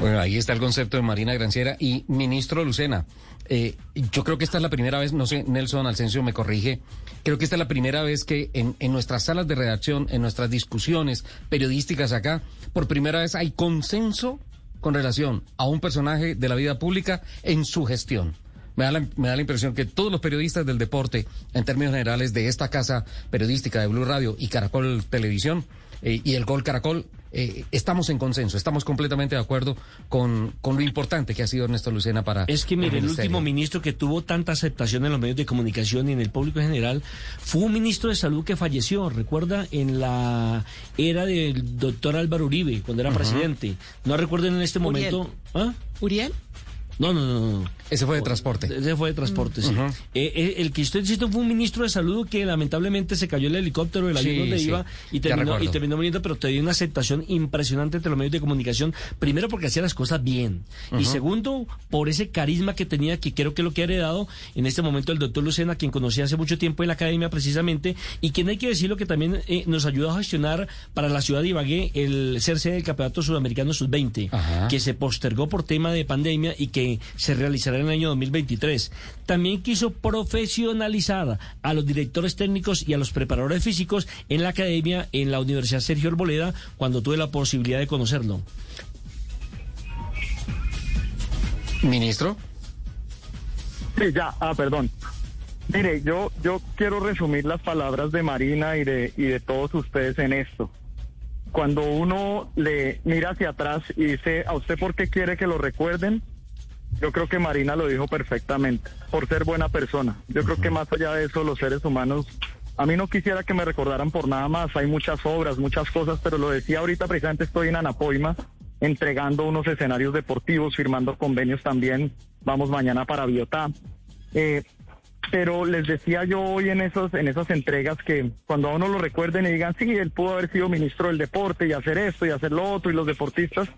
Bueno, ahí está el concepto de Marina Granciera y ministro Lucena. Eh, yo creo que esta es la primera vez, no sé, Nelson Alcencio me corrige, creo que esta es la primera vez que en, en nuestras salas de redacción, en nuestras discusiones periodísticas acá, por primera vez hay consenso con relación a un personaje de la vida pública en su gestión. Me da, la, me da la impresión que todos los periodistas del deporte, en términos generales, de esta casa periodística de Blue Radio y Caracol Televisión, eh, y el Gol Caracol, eh, estamos en consenso, estamos completamente de acuerdo con, con lo importante que ha sido Ernesto Lucena para. Es que, mire, el, último ministro que tuvo tanta aceptación en los medios de comunicación y en el público en general fue un ministro de salud que falleció, recuerda, en la era del doctor Álvaro Uribe, cuando era presidente. No recuerdo en este Uriel. momento. ¿Ah? ¿Uriel? No, no, no, no. Ese fue de transporte. Ese fue de transporte, sí. Eh, eh, el que usted citó fue un ministro de salud que lamentablemente se cayó el helicóptero del avión Sí, donde sí. iba y terminó, y terminó muriendo, pero tenía una aceptación impresionante entre los medios de comunicación. Primero porque hacía las cosas bien. Y segundo, por ese carisma que tenía, que creo que es lo que ha heredado en este momento el doctor Lucena, quien conocí hace mucho tiempo en la academia precisamente, y quien hay que decirlo que también eh, nos ayudó a gestionar para la ciudad de Ibagué el ser sede del Campeonato Sudamericano Sub-20, Ajá. que se postergó por tema de pandemia y que se realizará en el año 2023. También quiso profesionalizar a los directores técnicos y a los preparadores físicos en la academia en la Universidad Sergio Arboleda cuando tuve la posibilidad de conocerlo. Ministro. Sí, ya, ah, perdón. Mire, yo, yo quiero resumir las palabras de Marina y de, y de todos ustedes en esto. Cuando uno le mira hacia atrás y dice, ¿a usted por qué quiere que lo recuerden? Yo creo que Marina lo dijo perfectamente, por ser buena persona. Yo creo que más allá de eso, los seres humanos, a mí no quisiera que me recordaran por nada más. Hay muchas obras, muchas cosas, pero lo decía ahorita, precisamente estoy en Anapoima entregando unos escenarios deportivos, firmando convenios también. Vamos mañana para Biotá. Eh, pero les decía yo hoy en esos en esas entregas que cuando a uno lo recuerden y digan, sí, él pudo haber sido ministro del deporte y hacer esto y hacer lo otro y los deportistas,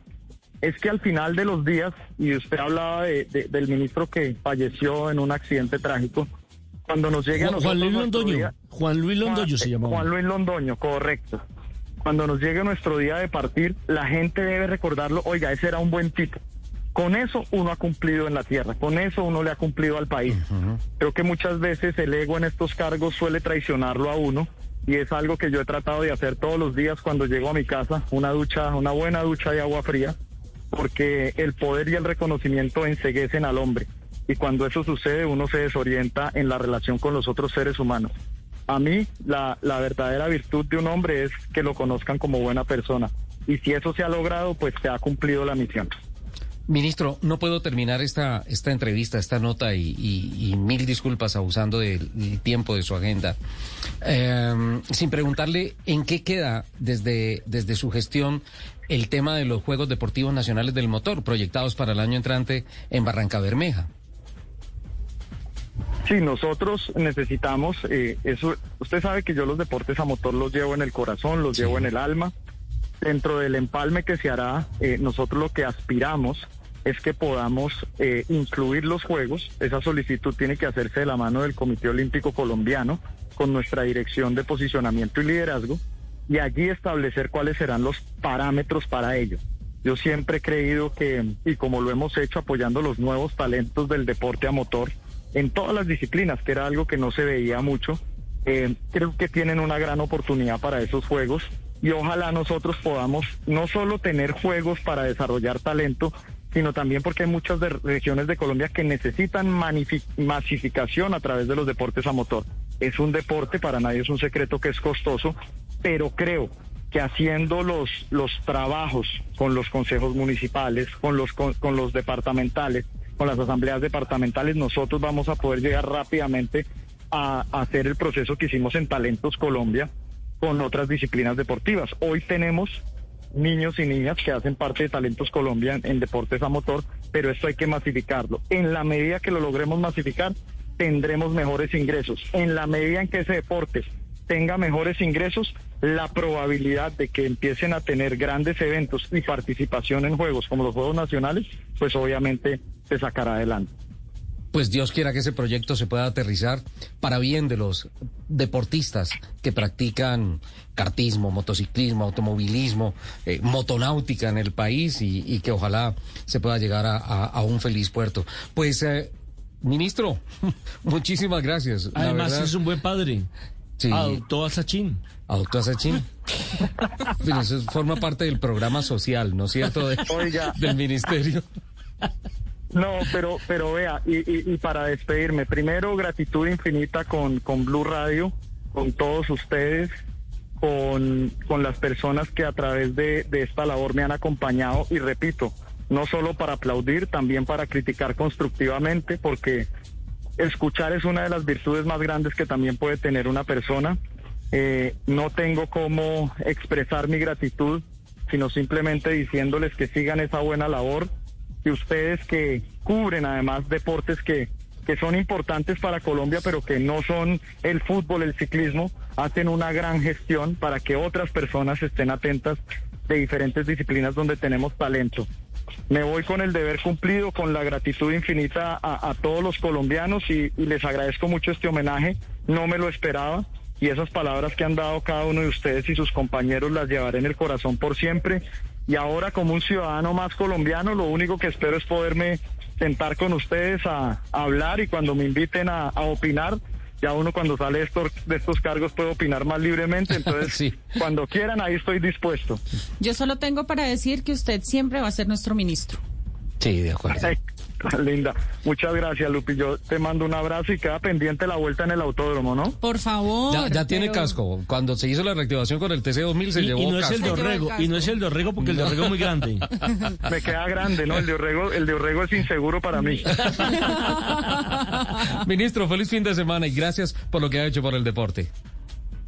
es que al final de los días, y usted hablaba de- de- del ministro que falleció en un accidente trágico, cuando nos llegue a Juan, nosotros Juan Luis nuestro Londoño. día- Juan Luis Londoño se Juan- llamaba. Juan Luis Londoño, correcto. Cuando nos llegue nuestro día de partir, la gente debe recordarlo, oiga, ese era un buen tipo. Con eso uno ha cumplido en la tierra, con eso uno le ha cumplido al país. Creo que muchas veces el ego en estos cargos suele traicionarlo a uno y es algo que yo he tratado de hacer todos los días cuando llego a mi casa, una ducha, una buena ducha de agua fría, porque el poder y el reconocimiento enseguecen al hombre y cuando eso sucede uno se desorienta en la relación con los otros seres humanos. A mí la, la verdadera virtud de un hombre es que lo conozcan como buena persona y si eso se ha logrado pues se ha cumplido la misión. Ministro, no puedo terminar esta, esta entrevista, esta nota y, mil disculpas abusando del, tiempo de su agenda, em, sin preguntarle en qué queda desde, desde su gestión el tema de los Juegos Deportivos Nacionales del Motor proyectados para el año entrante en Barranca Bermeja. Sí, nosotros necesitamos eh, eso. Usted sabe que yo los deportes a motor los llevo en el corazón, los llevo en el alma. Dentro del empalme que se hará, eh, nosotros lo que aspiramos es que podamos eh, incluir los Juegos. Esa solicitud tiene que hacerse de la mano del Comité Olímpico Colombiano con nuestra dirección de posicionamiento y liderazgo y allí establecer cuáles serán los parámetros para ello. Yo siempre he creído que, y como lo hemos hecho apoyando los nuevos talentos del deporte a motor en todas las disciplinas, que era algo que no se veía mucho, eh, creo que tienen una gran oportunidad para esos juegos y ojalá nosotros podamos no solo tener juegos para desarrollar talento, sino también porque hay muchas regiones de Colombia que necesitan masificación a través de los deportes a motor. Es un deporte, para nadie es un secreto que es costoso, pero creo que haciendo los, los trabajos con los consejos municipales, con los, con, los departamentales, con las asambleas departamentales, nosotros vamos a poder llegar rápidamente a, a hacer el proceso que hicimos en Talentos Colombia con otras disciplinas deportivas. Hoy tenemos niños y niñas que hacen parte de Talentos Colombia en, deportes a motor, pero esto hay que masificarlo. En la medida que lo logremos masificar, tendremos mejores ingresos. En la medida en que ese deporte tenga mejores ingresos, la probabilidad de que empiecen a tener grandes eventos y participación en juegos como los Juegos Nacionales, pues obviamente se sacará adelante pues Dios quiera que ese proyecto se pueda aterrizar para bien de los deportistas que practican cartismo, motociclismo, automovilismo, eh, motonáutica en el país y, que ojalá se pueda llegar a, un feliz puerto. Pues, eh, ministro, muchísimas gracias. Además es un buen padre. Sí. Adoptó a Sachin. Adoptó a Sachin. Eso forma parte del programa social, ¿no es cierto? Del ministerio. No, pero, pero vea, y, para despedirme, primero gratitud infinita con, con Blue Radio, con todos ustedes, con, con las personas que a través de, de esta labor me han acompañado y repito, no solo para aplaudir, también para criticar constructivamente, porque escuchar es una de las virtudes más grandes que también puede tener una persona. Eh, no tengo cómo expresar mi gratitud, sino simplemente diciéndoles que sigan esa buena labor que ustedes que cubren además deportes que, que son importantes para Colombia, pero que no son el fútbol, el ciclismo, hacen una gran gestión para que otras personas estén atentas de diferentes disciplinas donde tenemos talento. Me voy con el deber cumplido, con la gratitud infinita a, todos los colombianos y, les agradezco mucho este homenaje. No me lo esperaba y esas palabras que han dado cada uno de ustedes y sus compañeros las llevaré en el corazón por siempre y ahora como un ciudadano más colombiano lo único que espero es poderme sentar con ustedes a, hablar y cuando me inviten a, opinar ya uno cuando sale de estos, de estos cargos puede opinar más libremente, entonces cuando quieran ahí estoy dispuesto. Yo solo tengo para decir que usted siempre va a ser nuestro ministro. Sí, de acuerdo. Linda. Muchas gracias, Lupi. Yo te mando un abrazo y queda pendiente la vuelta en el autódromo, ¿no? Por favor. Ya, tiene casco. Cuando se hizo la reactivación con el TC2000 se llevó y no Es el de Orrego, y no es el de Orrego porque el de Orrego es muy grande. Me queda grande, ¿no? El de Orrego, el de Orrego es inseguro para mí. Ministro, feliz fin de semana y gracias por lo que ha hecho por el deporte.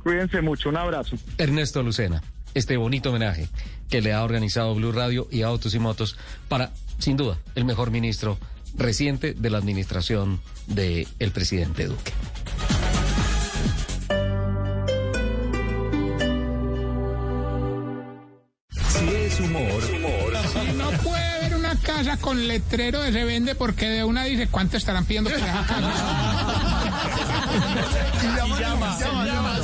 Cuídense mucho. Un abrazo. Ernesto Lucena este bonito homenaje que le ha organizado Blue Radio y Autos y Motos para, sin duda, el mejor ministro reciente de la administración del el presidente Duque. Si es humor, humor. Si no puede haber una casa con letrero de se vende porque de una dice cuánto estarán pidiendo por esa casa. y llama, llama, llama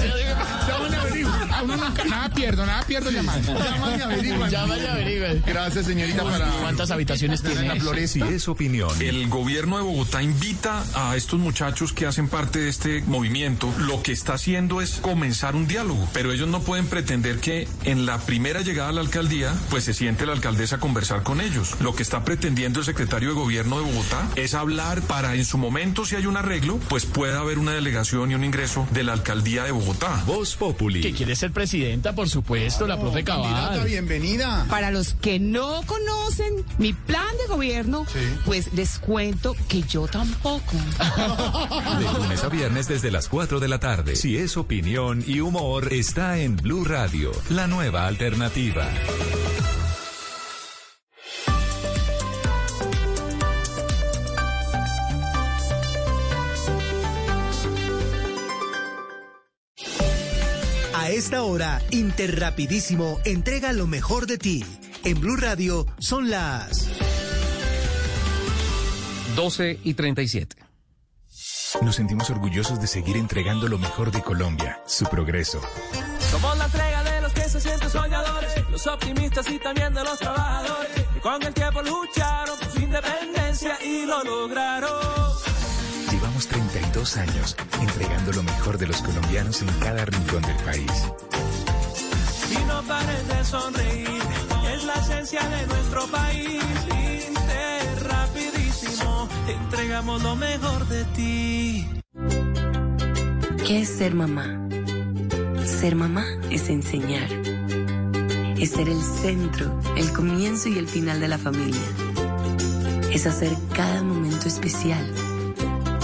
uno nunca, nada pierdo, nada pierdo llamando. Llama y averigua. Llama y averigua. Gracias, señorita, para... ¿Cuántas habitaciones tiene? La Flores y es opinión. El gobierno de Bogotá invita a estos muchachos que hacen parte de este movimiento. Lo que está haciendo es comenzar un diálogo, pero ellos no pueden pretender que en la primera llegada a la alcaldía, pues se siente la alcaldesa a conversar con ellos. Lo que está pretendiendo el secretario de gobierno de Bogotá es hablar para en su momento, si hay un arreglo, pues pueda haber una delegación y un ingreso de la alcaldía de Bogotá. Voz Populi. ¿Qué quiere ser ser presidenta, por supuesto, la profe Cabal. bienvenida. Para los que no conocen mi plan de gobierno, pues les cuento que yo tampoco. De lunes a viernes desde las 4 de la tarde. Si es opinión y humor, está en Blue Radio, la nueva alternativa. A esta hora, Interrapidísimo entrega lo mejor de ti. En Blue Radio son las 12 y 37. Nos sentimos orgullosos de seguir entregando lo mejor de Colombia, su progreso. Somos la entrega de los que se sienten soñadores, los optimistas y también de los trabajadores, que con el tiempo lucharon por su independencia y lo lograron. Llevamos 32 años entregando lo mejor de los colombianos en cada rincón del país. Y no pares de sonreír, es la esencia de nuestro país. Inter rapidísimo, entregamos lo mejor de ti. ¿Qué es ser mamá? Ser mamá es enseñar. Es ser el centro, el comienzo y el final de la familia. Es hacer cada momento especial.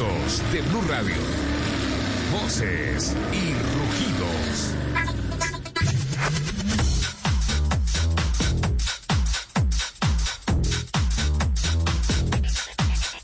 De Blue Radio. Voces y rugidos.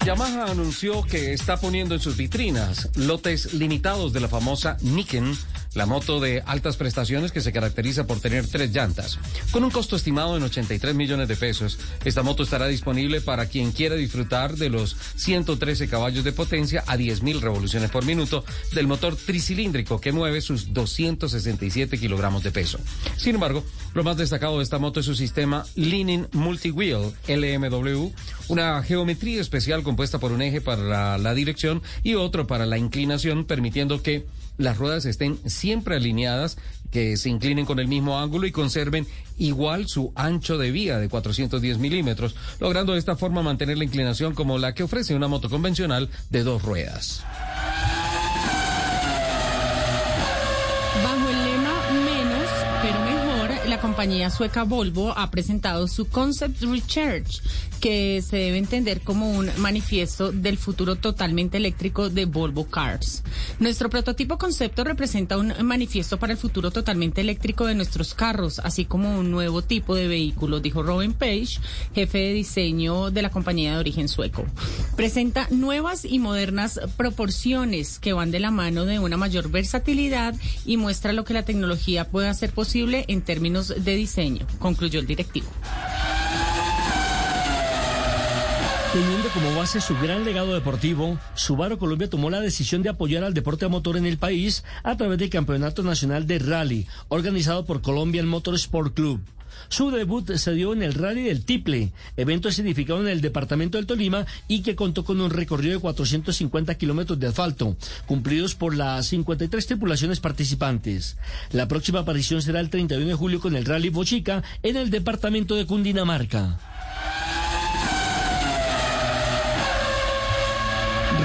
Yamaha anunció que está poniendo en sus vitrinas lotes limitados de la famosa Niken, la moto de altas prestaciones que se caracteriza por tener tres llantas. Con un costo estimado en 83 millones de pesos, esta moto estará disponible para quien quiera disfrutar de los 113 caballos de potencia a 10.000 revoluciones por minuto del motor tricilíndrico que mueve sus 267 kilogramos de peso. Sin embargo, lo más destacado de esta moto es su sistema Leaning Multi-Wheel LMW, una geometría especial compuesta por un eje para la, la dirección y otro para la inclinación, permitiendo que las ruedas estén siempre alineadas, que se inclinen con el mismo ángulo y conserven igual su ancho de vía de 410 milímetros, logrando de esta forma mantener la inclinación como la que ofrece una moto convencional de dos ruedas. La compañía sueca Volvo ha presentado su Concept Recharge, que se debe entender como un manifiesto del futuro totalmente eléctrico de Volvo Cars. Nuestro prototipo concepto representa un manifiesto para el futuro totalmente eléctrico de nuestros carros, así como un nuevo tipo de vehículo, dijo Robin Page, jefe de diseño de la compañía de origen sueco. Presenta nuevas y modernas proporciones que van de la mano de una mayor versatilidad y muestra lo que la tecnología puede hacer posible en términos de diseño, concluyó el directivo. Teniendo como base su gran legado deportivo, Subaru Colombia tomó la decisión de apoyar al deporte a motor en el país a través del Campeonato Nacional de Rally, organizado por Colombian Motor Sport Club. Su debut se dio en el Rally del Tiple, evento significado en el departamento del Tolima y que contó con un recorrido de 450 kilómetros de asfalto, cumplidos por las 53 tripulaciones participantes. La próxima aparición será el 31 de julio con el Rally Bochica en el departamento de Cundinamarca.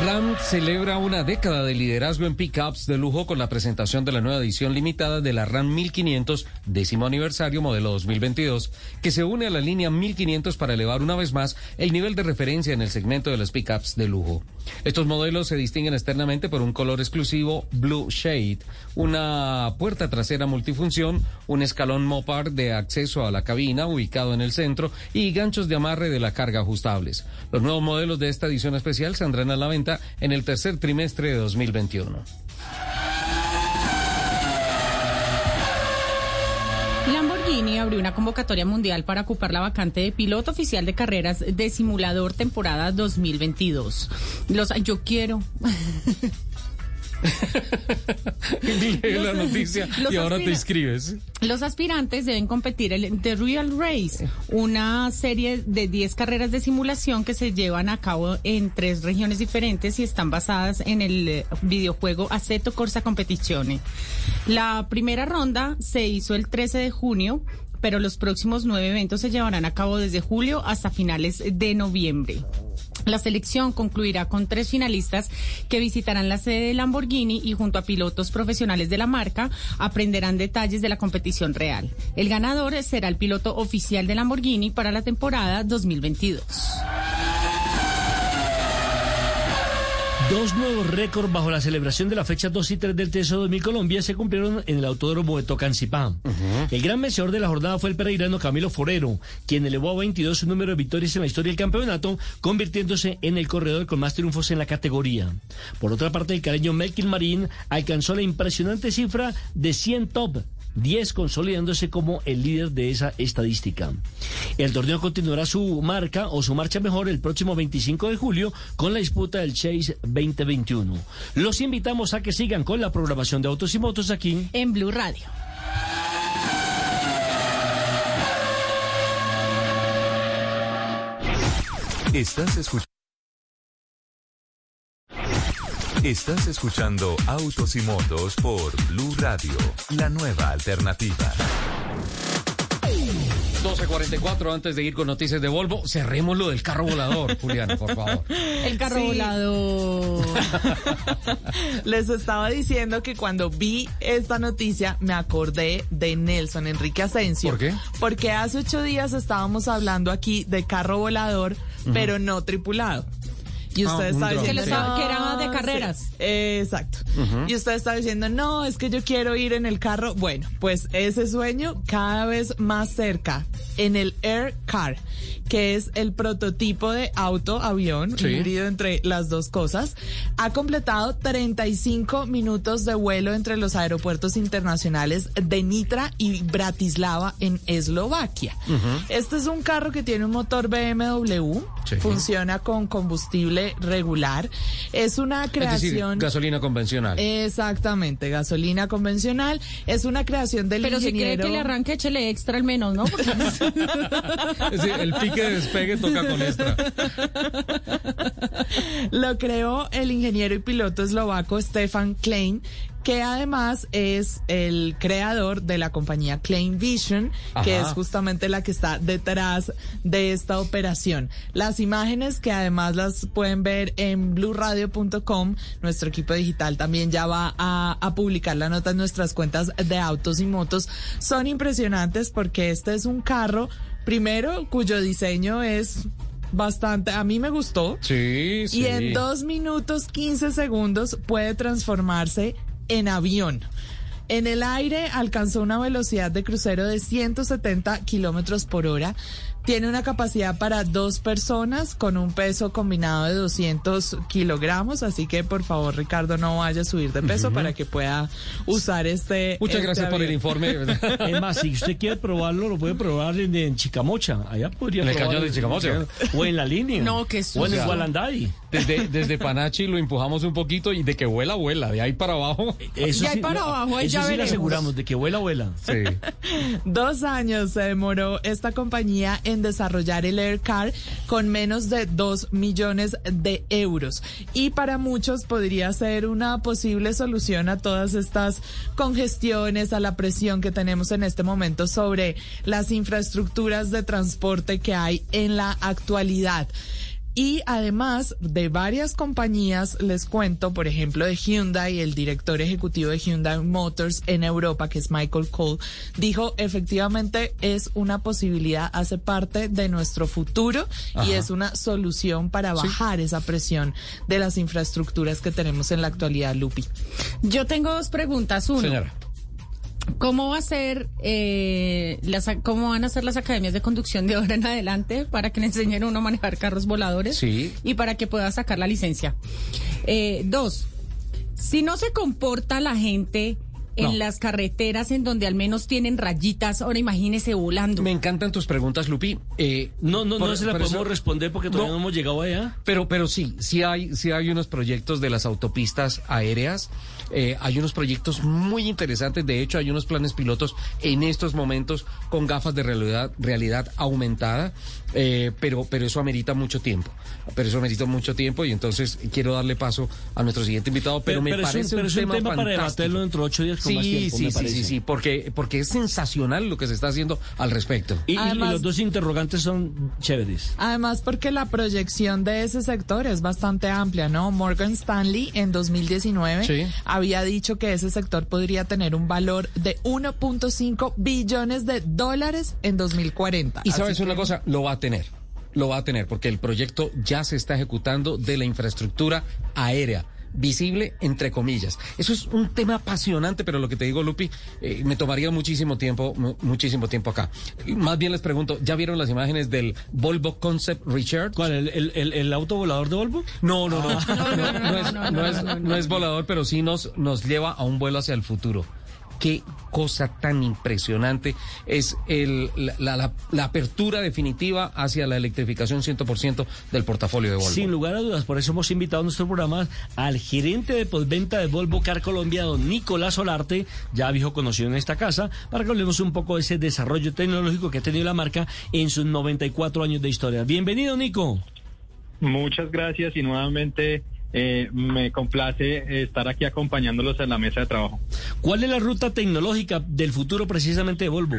Ram celebra una década de liderazgo en pickups de lujo con la presentación de la nueva edición limitada de la Ram 1500, décimo aniversario modelo 2022, que se une a la línea 1500 para elevar una vez más el nivel de referencia en el segmento de las pickups de lujo. Estos modelos se distinguen externamente por un color exclusivo Blue Shade, una puerta trasera multifunción, un escalón Mopar de acceso a la cabina ubicado en el centro y ganchos de amarre de la carga ajustables. Los nuevos modelos de esta edición especial saldrán a la venta en el tercer trimestre de 2021. Lamborghini abrió una convocatoria mundial para ocupar la vacante de piloto oficial de carreras de simulador temporada 2022. Los, yo quiero. Lee la noticia y ahora te inscribes. Los aspirantes deben competir en The Real Race, una serie de 10 carreras de simulación que se llevan a cabo en tres regiones diferentes y están basadas en el eh, videojuego Assetto Corsa Competizione. La primera ronda se hizo el 13 de junio, pero los próximos nueve eventos se llevarán a cabo desde julio hasta finales de noviembre. La selección concluirá con tres finalistas que visitarán la sede de Lamborghini y junto a pilotos profesionales de la marca aprenderán detalles de la competición real. El ganador será el piloto oficial de Lamborghini para la temporada 2022. Dos nuevos récords bajo la celebración de la fecha 2 y 3 del TSO 2000 Colombia se cumplieron en el Autódromo de Tocancipá. El gran vencedor de la jornada fue el peregrino Camilo Forero, quien elevó a 22 su número de victorias en la historia del campeonato, convirtiéndose en el corredor con más triunfos en la categoría. Por otra parte, el caleño Melkin Marín alcanzó la impresionante cifra de 100 top. 10 consolidándose como el líder de esa estadística. El torneo continuará su marca o su marcha mejor el próximo 25 de julio con la disputa del Chase 2021. Los invitamos a que sigan con la programación de Autos y Motos aquí en Blue Radio. Estás escuchando. Estás escuchando Autos y Motos por Blue Radio, la nueva alternativa. 12.44 antes de ir con noticias de Volvo, cerremos lo del carro volador, Juliana, por favor. El carro Sí. volador. Les estaba diciendo que cuando vi esta noticia me acordé de Nelson Enrique Asensio. ¿Por qué? Porque hace ocho días estábamos hablando aquí de carro volador, pero no tripulado. Y Ah, usted estaba dron. diciendo estaba- que era de "No, carreras". sí". Exacto. Ujú. Y usted estaba diciendo, no, es que yo quiero ir en el carro. Bueno, pues ese sueño cada vez más cerca, en el Air Car, que es el prototipo de auto-avión, Sí. híbrido entre las dos cosas, ha completado 35 minutos de vuelo entre los aeropuertos internacionales de Nitra y Bratislava en Eslovaquia. Este es un carro que tiene un motor BMW, Sí. funciona con combustible regular, es una Es decir, creación... gasolina convencional. Exactamente, gasolina convencional. Es una creación del Pero si quiere que le arranque, échele extra al menos, ¿no? Porque- Es decir, el pique de despegue toca con extra. Lo creó el ingeniero y piloto eslovaco Stefan Klein, que además es el creador de la compañía Klein Vision, que es justamente la que está detrás de esta operación. Las imágenes que además las pueden ver en bluradio.com, nuestro equipo digital también ya va a, a publicar la nota en nuestras cuentas de autos y motos, son impresionantes porque este es un carro, primero, cuyo diseño es bastante, a mí me gustó. Sí, sí. Y en dos minutos 15 segundos puede transformarse en avión. En el aire alcanzó una velocidad de crucero de 170 kilómetros por hora. Tiene una capacidad para dos personas con un peso combinado de 200 kilogramos. Así que por favor, Ricardo, no vaya a subir de peso para que pueda usar este. Muchas este gracias por el informe. Es más, si usted quiere probarlo, lo puede probar en, en Chicamocha. Allá podría En el probarlo. cañón de Chicamocha. O en la línea. No, qué O en el. Gualanday. Desde, desde Panachi lo empujamos un poquito y de que vuela, vuela. De ahí para abajo. Eso Ya sí, para abajo, ahí eso ya sí le veremos. aseguramos, de que vuela, vuela. Sí. Dos años se demoró esta compañía en desarrollar el Air Car con menos de dos millones de euros. Y para muchos podría ser una posible solución a todas estas congestiones, a la presión que tenemos en este momento sobre las infraestructuras de transporte que hay en la actualidad. Y además de varias compañías, les cuento, por ejemplo, de Hyundai, el director ejecutivo de Hyundai Motors en Europa, que es Michael Cole, dijo efectivamente es una posibilidad, hace parte de nuestro futuro y es una solución para bajar esa presión de las infraestructuras que tenemos en la actualidad, Lupi. Yo tengo dos preguntas. Uno, Señora. ¿Cómo va a ser, eh, las, cómo van a ser las academias de conducción de ahora en adelante para que le enseñen a uno a manejar carros voladores? Sí. Y para que pueda sacar la licencia. Eh, dos, si no se comporta la gente en las carreteras en donde al menos tienen rayitas. Ahora imagínese volando. Me encantan tus preguntas, Lupi. Eh, No, no, no por- se la podemos eso- responder porque todavía no, hemos llegado allá. Pero, pero sí, sí hay, sí hay unos proyectos de las autopistas aéreas. Eh, hay unos proyectos muy interesantes. De hecho, hay unos planes pilotos en estos momentos con gafas de realidad, realidad aumentada. eh, pero, pero eso amerita mucho tiempo. Pero eso amerita mucho tiempo y entonces quiero darle paso a nuestro siguiente invitado. Pero, me es un- parece pero un es un tema, tema para fantástico. debatirlo dentro de ocho días con sí, más tiempo, sí, me sí, parece. sí, sí, porque, porque es sensacional lo que se está haciendo al respecto. Y, los dos interrogantes son chéveres. Además, porque la proyección de ese sector es bastante amplia, ¿no? Morgan Stanley en 2019 Sí. Había dicho que ese sector podría tener un valor de 1.5 billones de dólares en 2040. Y sabes una que- cosa, lo va a tener. Lo va a tener porque el proyecto ya se está ejecutando de la infraestructura aérea visible entre comillas. Eso es un tema apasionante, pero lo que te digo, Lupi, eh, me tomaría muchísimo tiempo, mu- muchísimo tiempo acá. Más bien les pregunto, ¿ya vieron las imágenes del Volvo Concept Richard? ¿Cuál? ¿El, el, el, el auto volador de Volvo? No, no, no. Ah. No, no es, no es- no es volador, pero sí nos, nos lleva a un vuelo hacia el futuro. Qué cosa tan impresionante es el, la, la- la- la apertura definitiva hacia la electrificación 100% del portafolio de Volvo. Sin lugar a dudas, por eso hemos invitado a nuestro programa al gerente de postventa de Volvo Car Colombia, don Nicolás Solarte, ya viejo conocido en esta casa, para que hablemos un poco de ese desarrollo tecnológico que ha tenido la marca en sus 94 años de historia. Bienvenido, Nico. Muchas gracias y nuevamente eh, me complace eh, estar aquí acompañándolos en la mesa de trabajo. ¿Cuál es la ruta tecnológica del futuro precisamente de Volvo?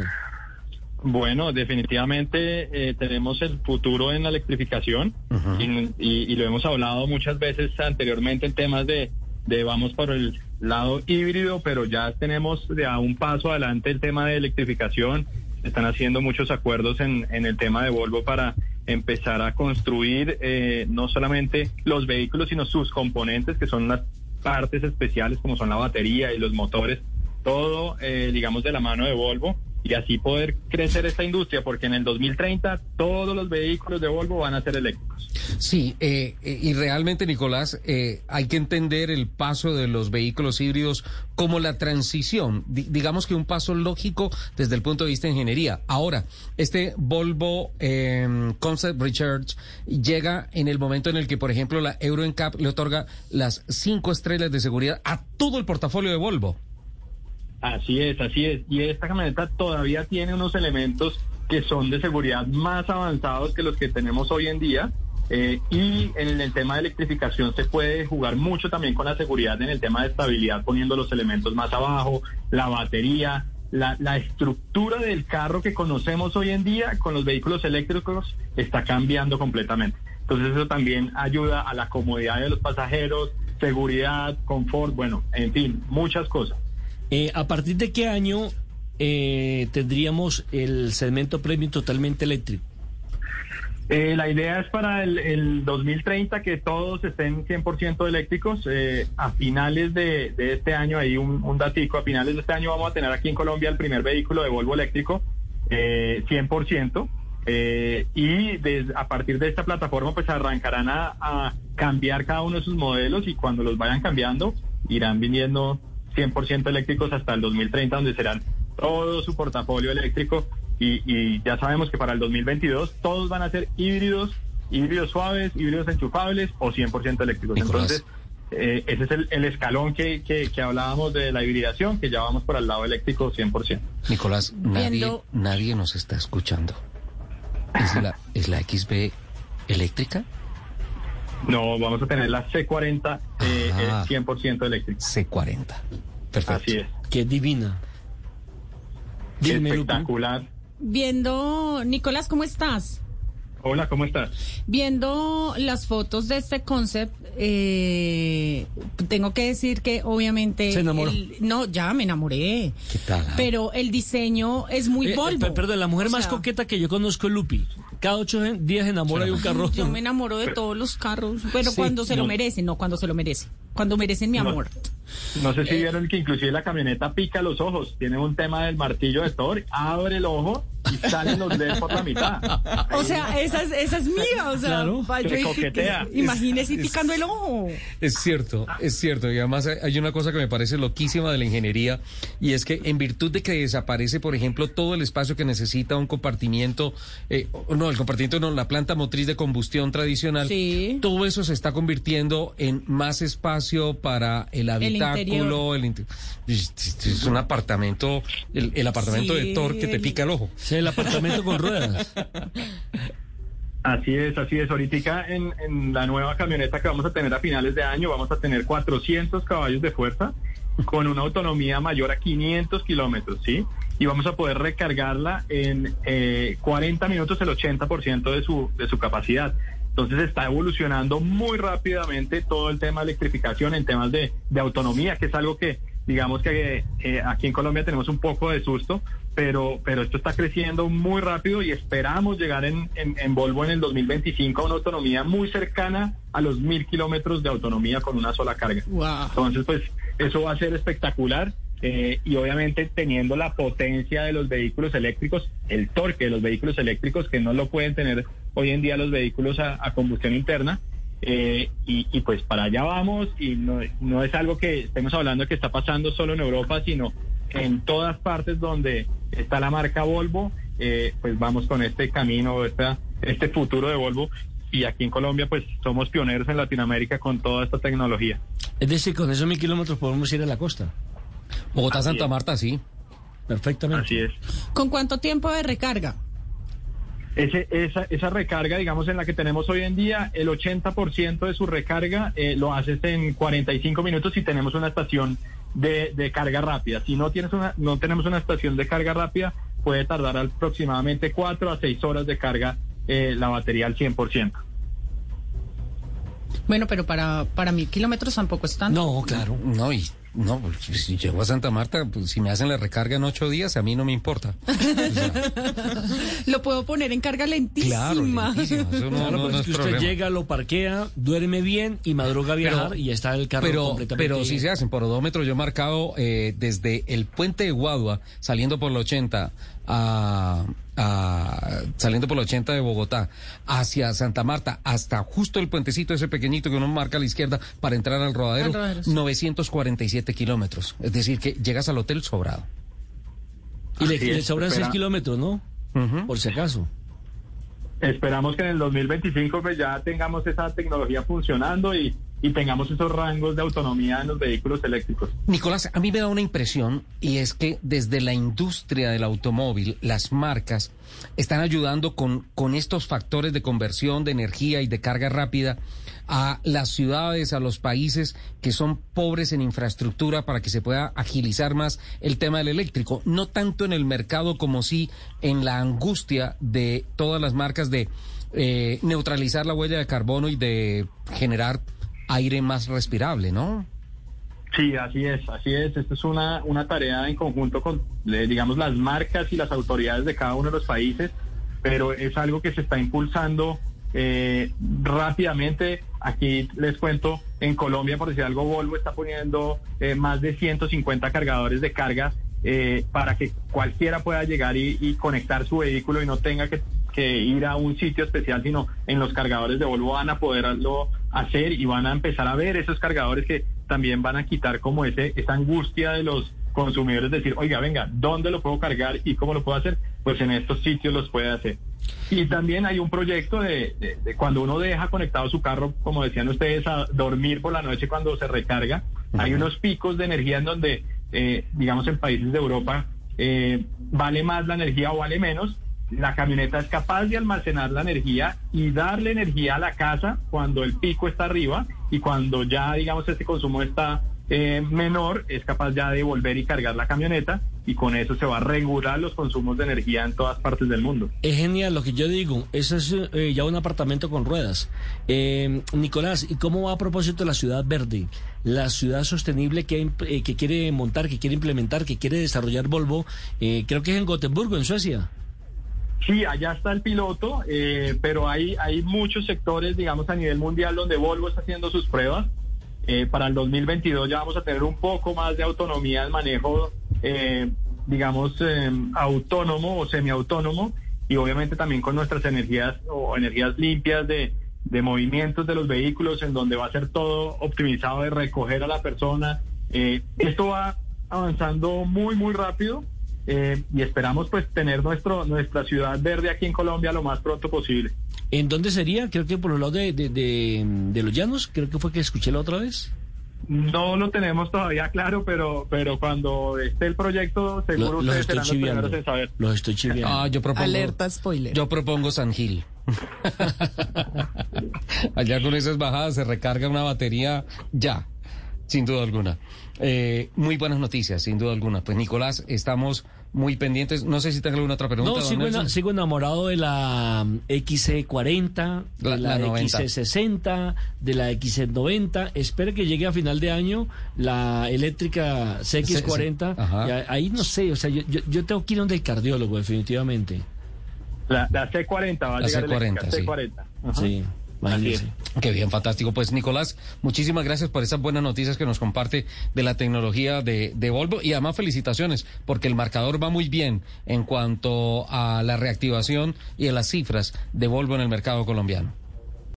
Bueno, definitivamente eh, tenemos el futuro en la electrificación y, y- y lo hemos hablado muchas veces anteriormente en temas de, de vamos por el lado híbrido, pero ya tenemos de a un paso adelante el tema de electrificación. Están haciendo muchos acuerdos en, en el tema de Volvo para empezar a construir eh, no solamente los vehículos, sino sus componentes, que son unas partes especiales como son la batería y los motores, todo, eh, digamos, de la mano de Volvo y así poder crecer esta industria, porque en el 2030 todos los vehículos de Volvo van a ser eléctricos. Sí, eh, eh, y realmente, Nicolás, eh, hay que entender el paso de los vehículos híbridos como la transición, di- digamos que un paso lógico desde el punto de vista de ingeniería. Ahora, este Volvo eh, Concept Research llega en el momento en el que, por ejemplo, la Euro NCAP le otorga las cinco estrellas de seguridad a todo el portafolio de Volvo. Así es, así es. Y esta camioneta todavía tiene unos elementos que son de seguridad más avanzados que los que tenemos hoy en día. Eh, y en el tema de electrificación se puede jugar mucho también con la seguridad en el tema de estabilidad, poniendo los elementos más abajo, la batería, la, la estructura del carro que conocemos hoy en día con los vehículos eléctricos está cambiando completamente. Entonces eso también ayuda a la comodidad de los pasajeros, seguridad, confort, bueno, en fin, muchas cosas. Eh, ¿A partir de qué año eh, tendríamos el segmento premium totalmente eléctrico? Eh, la idea es para el, el 2030 que todos estén 100% eléctricos. Eh, a finales de, este año, ahí un, un datico, a finales de este año vamos a tener aquí en Colombia el primer vehículo de Volvo eléctrico, eh, 100%. eh, y a partir de esta plataforma pues arrancarán a, a cambiar cada uno de sus modelos y cuando los vayan cambiando irán viniendo 100% eléctricos hasta el 2030 donde serán todo su portafolio eléctrico y, y ya sabemos que para el 2022 todos van a ser híbridos, híbridos suaves, híbridos enchufables o 100% eléctricos. Nicolás. Entonces, eh, ese es el, el escalón que, que, que hablábamos de la hibridación, que ya vamos por al lado eléctrico 100%. Nicolás, nadie, Viendo- nadie nos está escuchando. ¿Es la, ¿Es la XB eléctrica? No, vamos a tener la C40 eh, Ajá. eh, 100% eléctrica. C40. Perfecto. Así es. Qué divina. Dime. Espectacular. Viendo, Nicolás, ¿cómo estás? Hola, ¿cómo estás? Viendo las fotos de este concept, eh, tengo que decir que obviamente... Se enamoró. el- no, ya me enamoré. ¿Qué tal? ah? Pero el diseño es muy Eh, eh, Volvo. per- perdón, la mujer O más sea, coqueta que yo conozco es Lupi. Cada ocho días se enamora de un carro. Yo me enamoro de todos los carros, pero Sí, cuando se lo merecen, no cuando se lo merecen. Cuando merecen mi No. amor. No sé si vieron que inclusive la camioneta pica los ojos. Tiene un tema del martillo de Thor, abre el ojo y salen los LED por la mitad. O sea, esa es, esa es mía, o sea, Claro. Se coquetea. imagínese picando el ojo. Es cierto, es cierto. Y además hay- una cosa que me parece loquísima de la ingeniería y es que en virtud de que desaparece, por ejemplo, todo el espacio que necesita un compartimiento, eh, no, el compartimiento no, la planta motriz de combustión tradicional, todo eso se está convirtiendo en más espacio para el habitáculo, el, es, es un apartamento, el, el apartamento Sí, de Thor que te pica el ojo. Sí, el apartamento con ruedas. Así es, así es. Ahorita en, en la nueva camioneta que vamos a tener a finales de año, vamos a tener 400 caballos de fuerza con una autonomía mayor a 500 kilómetros, ¿sí? Y vamos a poder recargarla en eh, 40 minutos el 80% de su, de su capacidad. Entonces está evolucionando muy rápidamente todo el tema de electrificación en temas de, de autonomía, que es algo que digamos que eh, aquí en Colombia tenemos un poco de susto, pero, pero esto está creciendo muy rápido y esperamos llegar en, en, en Volvo en el 2025 a una autonomía muy cercana a los mil kilómetros de autonomía con una sola carga. Entonces, pues eso va a ser espectacular. eh, y obviamente teniendo la potencia de los vehículos eléctricos, el torque de los vehículos eléctricos que no lo pueden tener hoy en día los vehículos a, a combustión interna, eh, y, y pues para allá vamos y no, no es algo que estemos hablando que está pasando solo en Europa, sino en todas partes donde está la marca Volvo, eh, pues vamos con este camino, esta, este futuro de Volvo. Y aquí en Colombia, pues somos pioneros en Latinoamérica con toda esta tecnología. Es decir, con esos mil kilómetros podemos ir a la costa. Bogotá, Así Santa es. Marta, sí. Perfectamente. Así es. ¿Con cuánto tiempo de recarga? Ese, esa, esa recarga, digamos, en la que tenemos hoy en día, el 80% de su recarga eh, lo haces en 45 minutos si tenemos una estación de, de carga rápida. Si no, tienes una, no tenemos una estación de carga rápida, puede tardar aproximadamente 4 a 6 horas de carga eh, la batería al 100%. Bueno, pero para, para mil kilómetros tampoco es tanto. No, claro. No, y no, pues, si llego a Santa Marta, pues, si me hacen la recarga en ocho días, a mí no me importa. Lo puedo poner en carga lentísima. Claro, lentísima, eso no- Claro, no- pero no es que usted problema. llega, lo parquea, duerme bien y madruga a viajar Pero- y ya está el carro pero, completamente. pero sí se hacen por odómetro. Yo he marcado eh, desde el puente de Guadua, saliendo por la 80, a, a- saliendo por la 80 de Bogotá, hacia Santa Marta, hasta justo el puentecito ese pequeñito que uno marca a la izquierda para entrar al rodadero, Al rodadero, sí. 947 kilómetros. Es decir, que llegas al hotel sobrado. Y le, sobran espera. 6 kilómetros, ¿no? Por si acaso. Esperamos que en el 2025 pues ya tengamos esa tecnología funcionando y, y tengamos esos rangos de autonomía en los vehículos eléctricos. Nicolás, a mí me da una impresión y es que desde la industria del automóvil, las marcas están ayudando con, con estos factores de conversión de energía y de carga rápida a las ciudades, a los países que son pobres en infraestructura para que se pueda agilizar más el tema del eléctrico. No tanto en el mercado como sí en la angustia de todas las marcas de eh, neutralizar la huella de carbono y de generar aire más respirable, ¿no? Sí, así es, así es. Esto es una, una tarea en conjunto con, digamos, las marcas y las autoridades de cada uno de los países, pero es algo que se está impulsando eh, rápidamente. Aquí les cuento, en Colombia, por decir algo, Volvo está poniendo eh, más de 150 cargadores de carga eh, para que cualquiera pueda llegar y, y conectar su vehículo y no tenga que, que ir a un sitio especial, sino en los cargadores de Volvo van a poderlo hacer y van a empezar a ver esos cargadores que también van a quitar como ese esa angustia de los consumidores, decir, oiga, venga, ¿dónde lo puedo cargar y cómo lo puedo hacer? Pues en estos sitios los puede hacer. Y también hay un proyecto de, de- de cuando uno deja conectado su carro, como decían ustedes, a dormir por la noche cuando se recarga. Hay unos picos de energía en donde, eh, digamos, en países de Europa eh, vale más la energía o vale menos. La camioneta es capaz de almacenar la energía y darle energía a la casa cuando el pico está arriba y cuando ya, digamos, este consumo está eh, menor, es capaz ya de volver y cargar la camioneta y con eso se va a regular los consumos de energía en todas partes del mundo. Es genial lo que yo digo. Eso es eh, ya un apartamento con ruedas. Eh, Nicolás, ¿y cómo va a propósito la ciudad verde? La ciudad sostenible que, eh, que quiere montar, que quiere implementar, que quiere desarrollar Volvo, eh, creo que es en Gotemburgo, en Suecia. Sí, allá está el piloto, eh, pero hay, hay muchos sectores, digamos, a nivel mundial donde Volvo está haciendo sus pruebas. Eh, para el 2022 ya vamos a tener un poco más de autonomía de manejo eh, digamos, eh, autónomo o semiautónomo y obviamente también con nuestras energías o energías limpias de, de movimientos de los vehículos en donde va a ser todo optimizado de recoger a la persona. Eh, esto va avanzando muy, muy rápido eh, y esperamos pues tener nuestro, nuestra ciudad verde aquí en Colombia lo más pronto posible. ¿En dónde sería? Creo que por los lados de, de, de, de los llanos, creo que fue que escuché la otra vez. No lo tenemos todavía claro, pero pero cuando esté el proyecto, seguro Lo- los ustedes serán los chiviando. primeros en saber. Los estoy chiviando. Ah, yo propongo. Alerta spoiler. Yo propongo San Gil. Allá con esas bajadas se recarga una batería ya, sin duda alguna. Eh, muy buenas noticias, sin duda alguna. Pues Nicolás, estamos muy pendientes. No sé si tengo alguna otra pregunta. No, sigo, ena- sigo enamorado de la mm, XC40, de La- la, la 90. XC60, de la XC90. Espero que llegue a final de año la eléctrica CX40. Ajá. Y a- ahí no sé, o sea, yo, yo, yo tengo que ir donde el cardiólogo, definitivamente. La, la C40 va a La llegar C40, eléctrica, sí. C40. Ajá. Sí, imagínese. Qué bien, fantástico. Pues Nicolás, muchísimas gracias por esas buenas noticias que nos comparte de la tecnología de, de Volvo y además felicitaciones porque el marcador va muy bien en cuanto a la reactivación y a las cifras de Volvo en el mercado colombiano.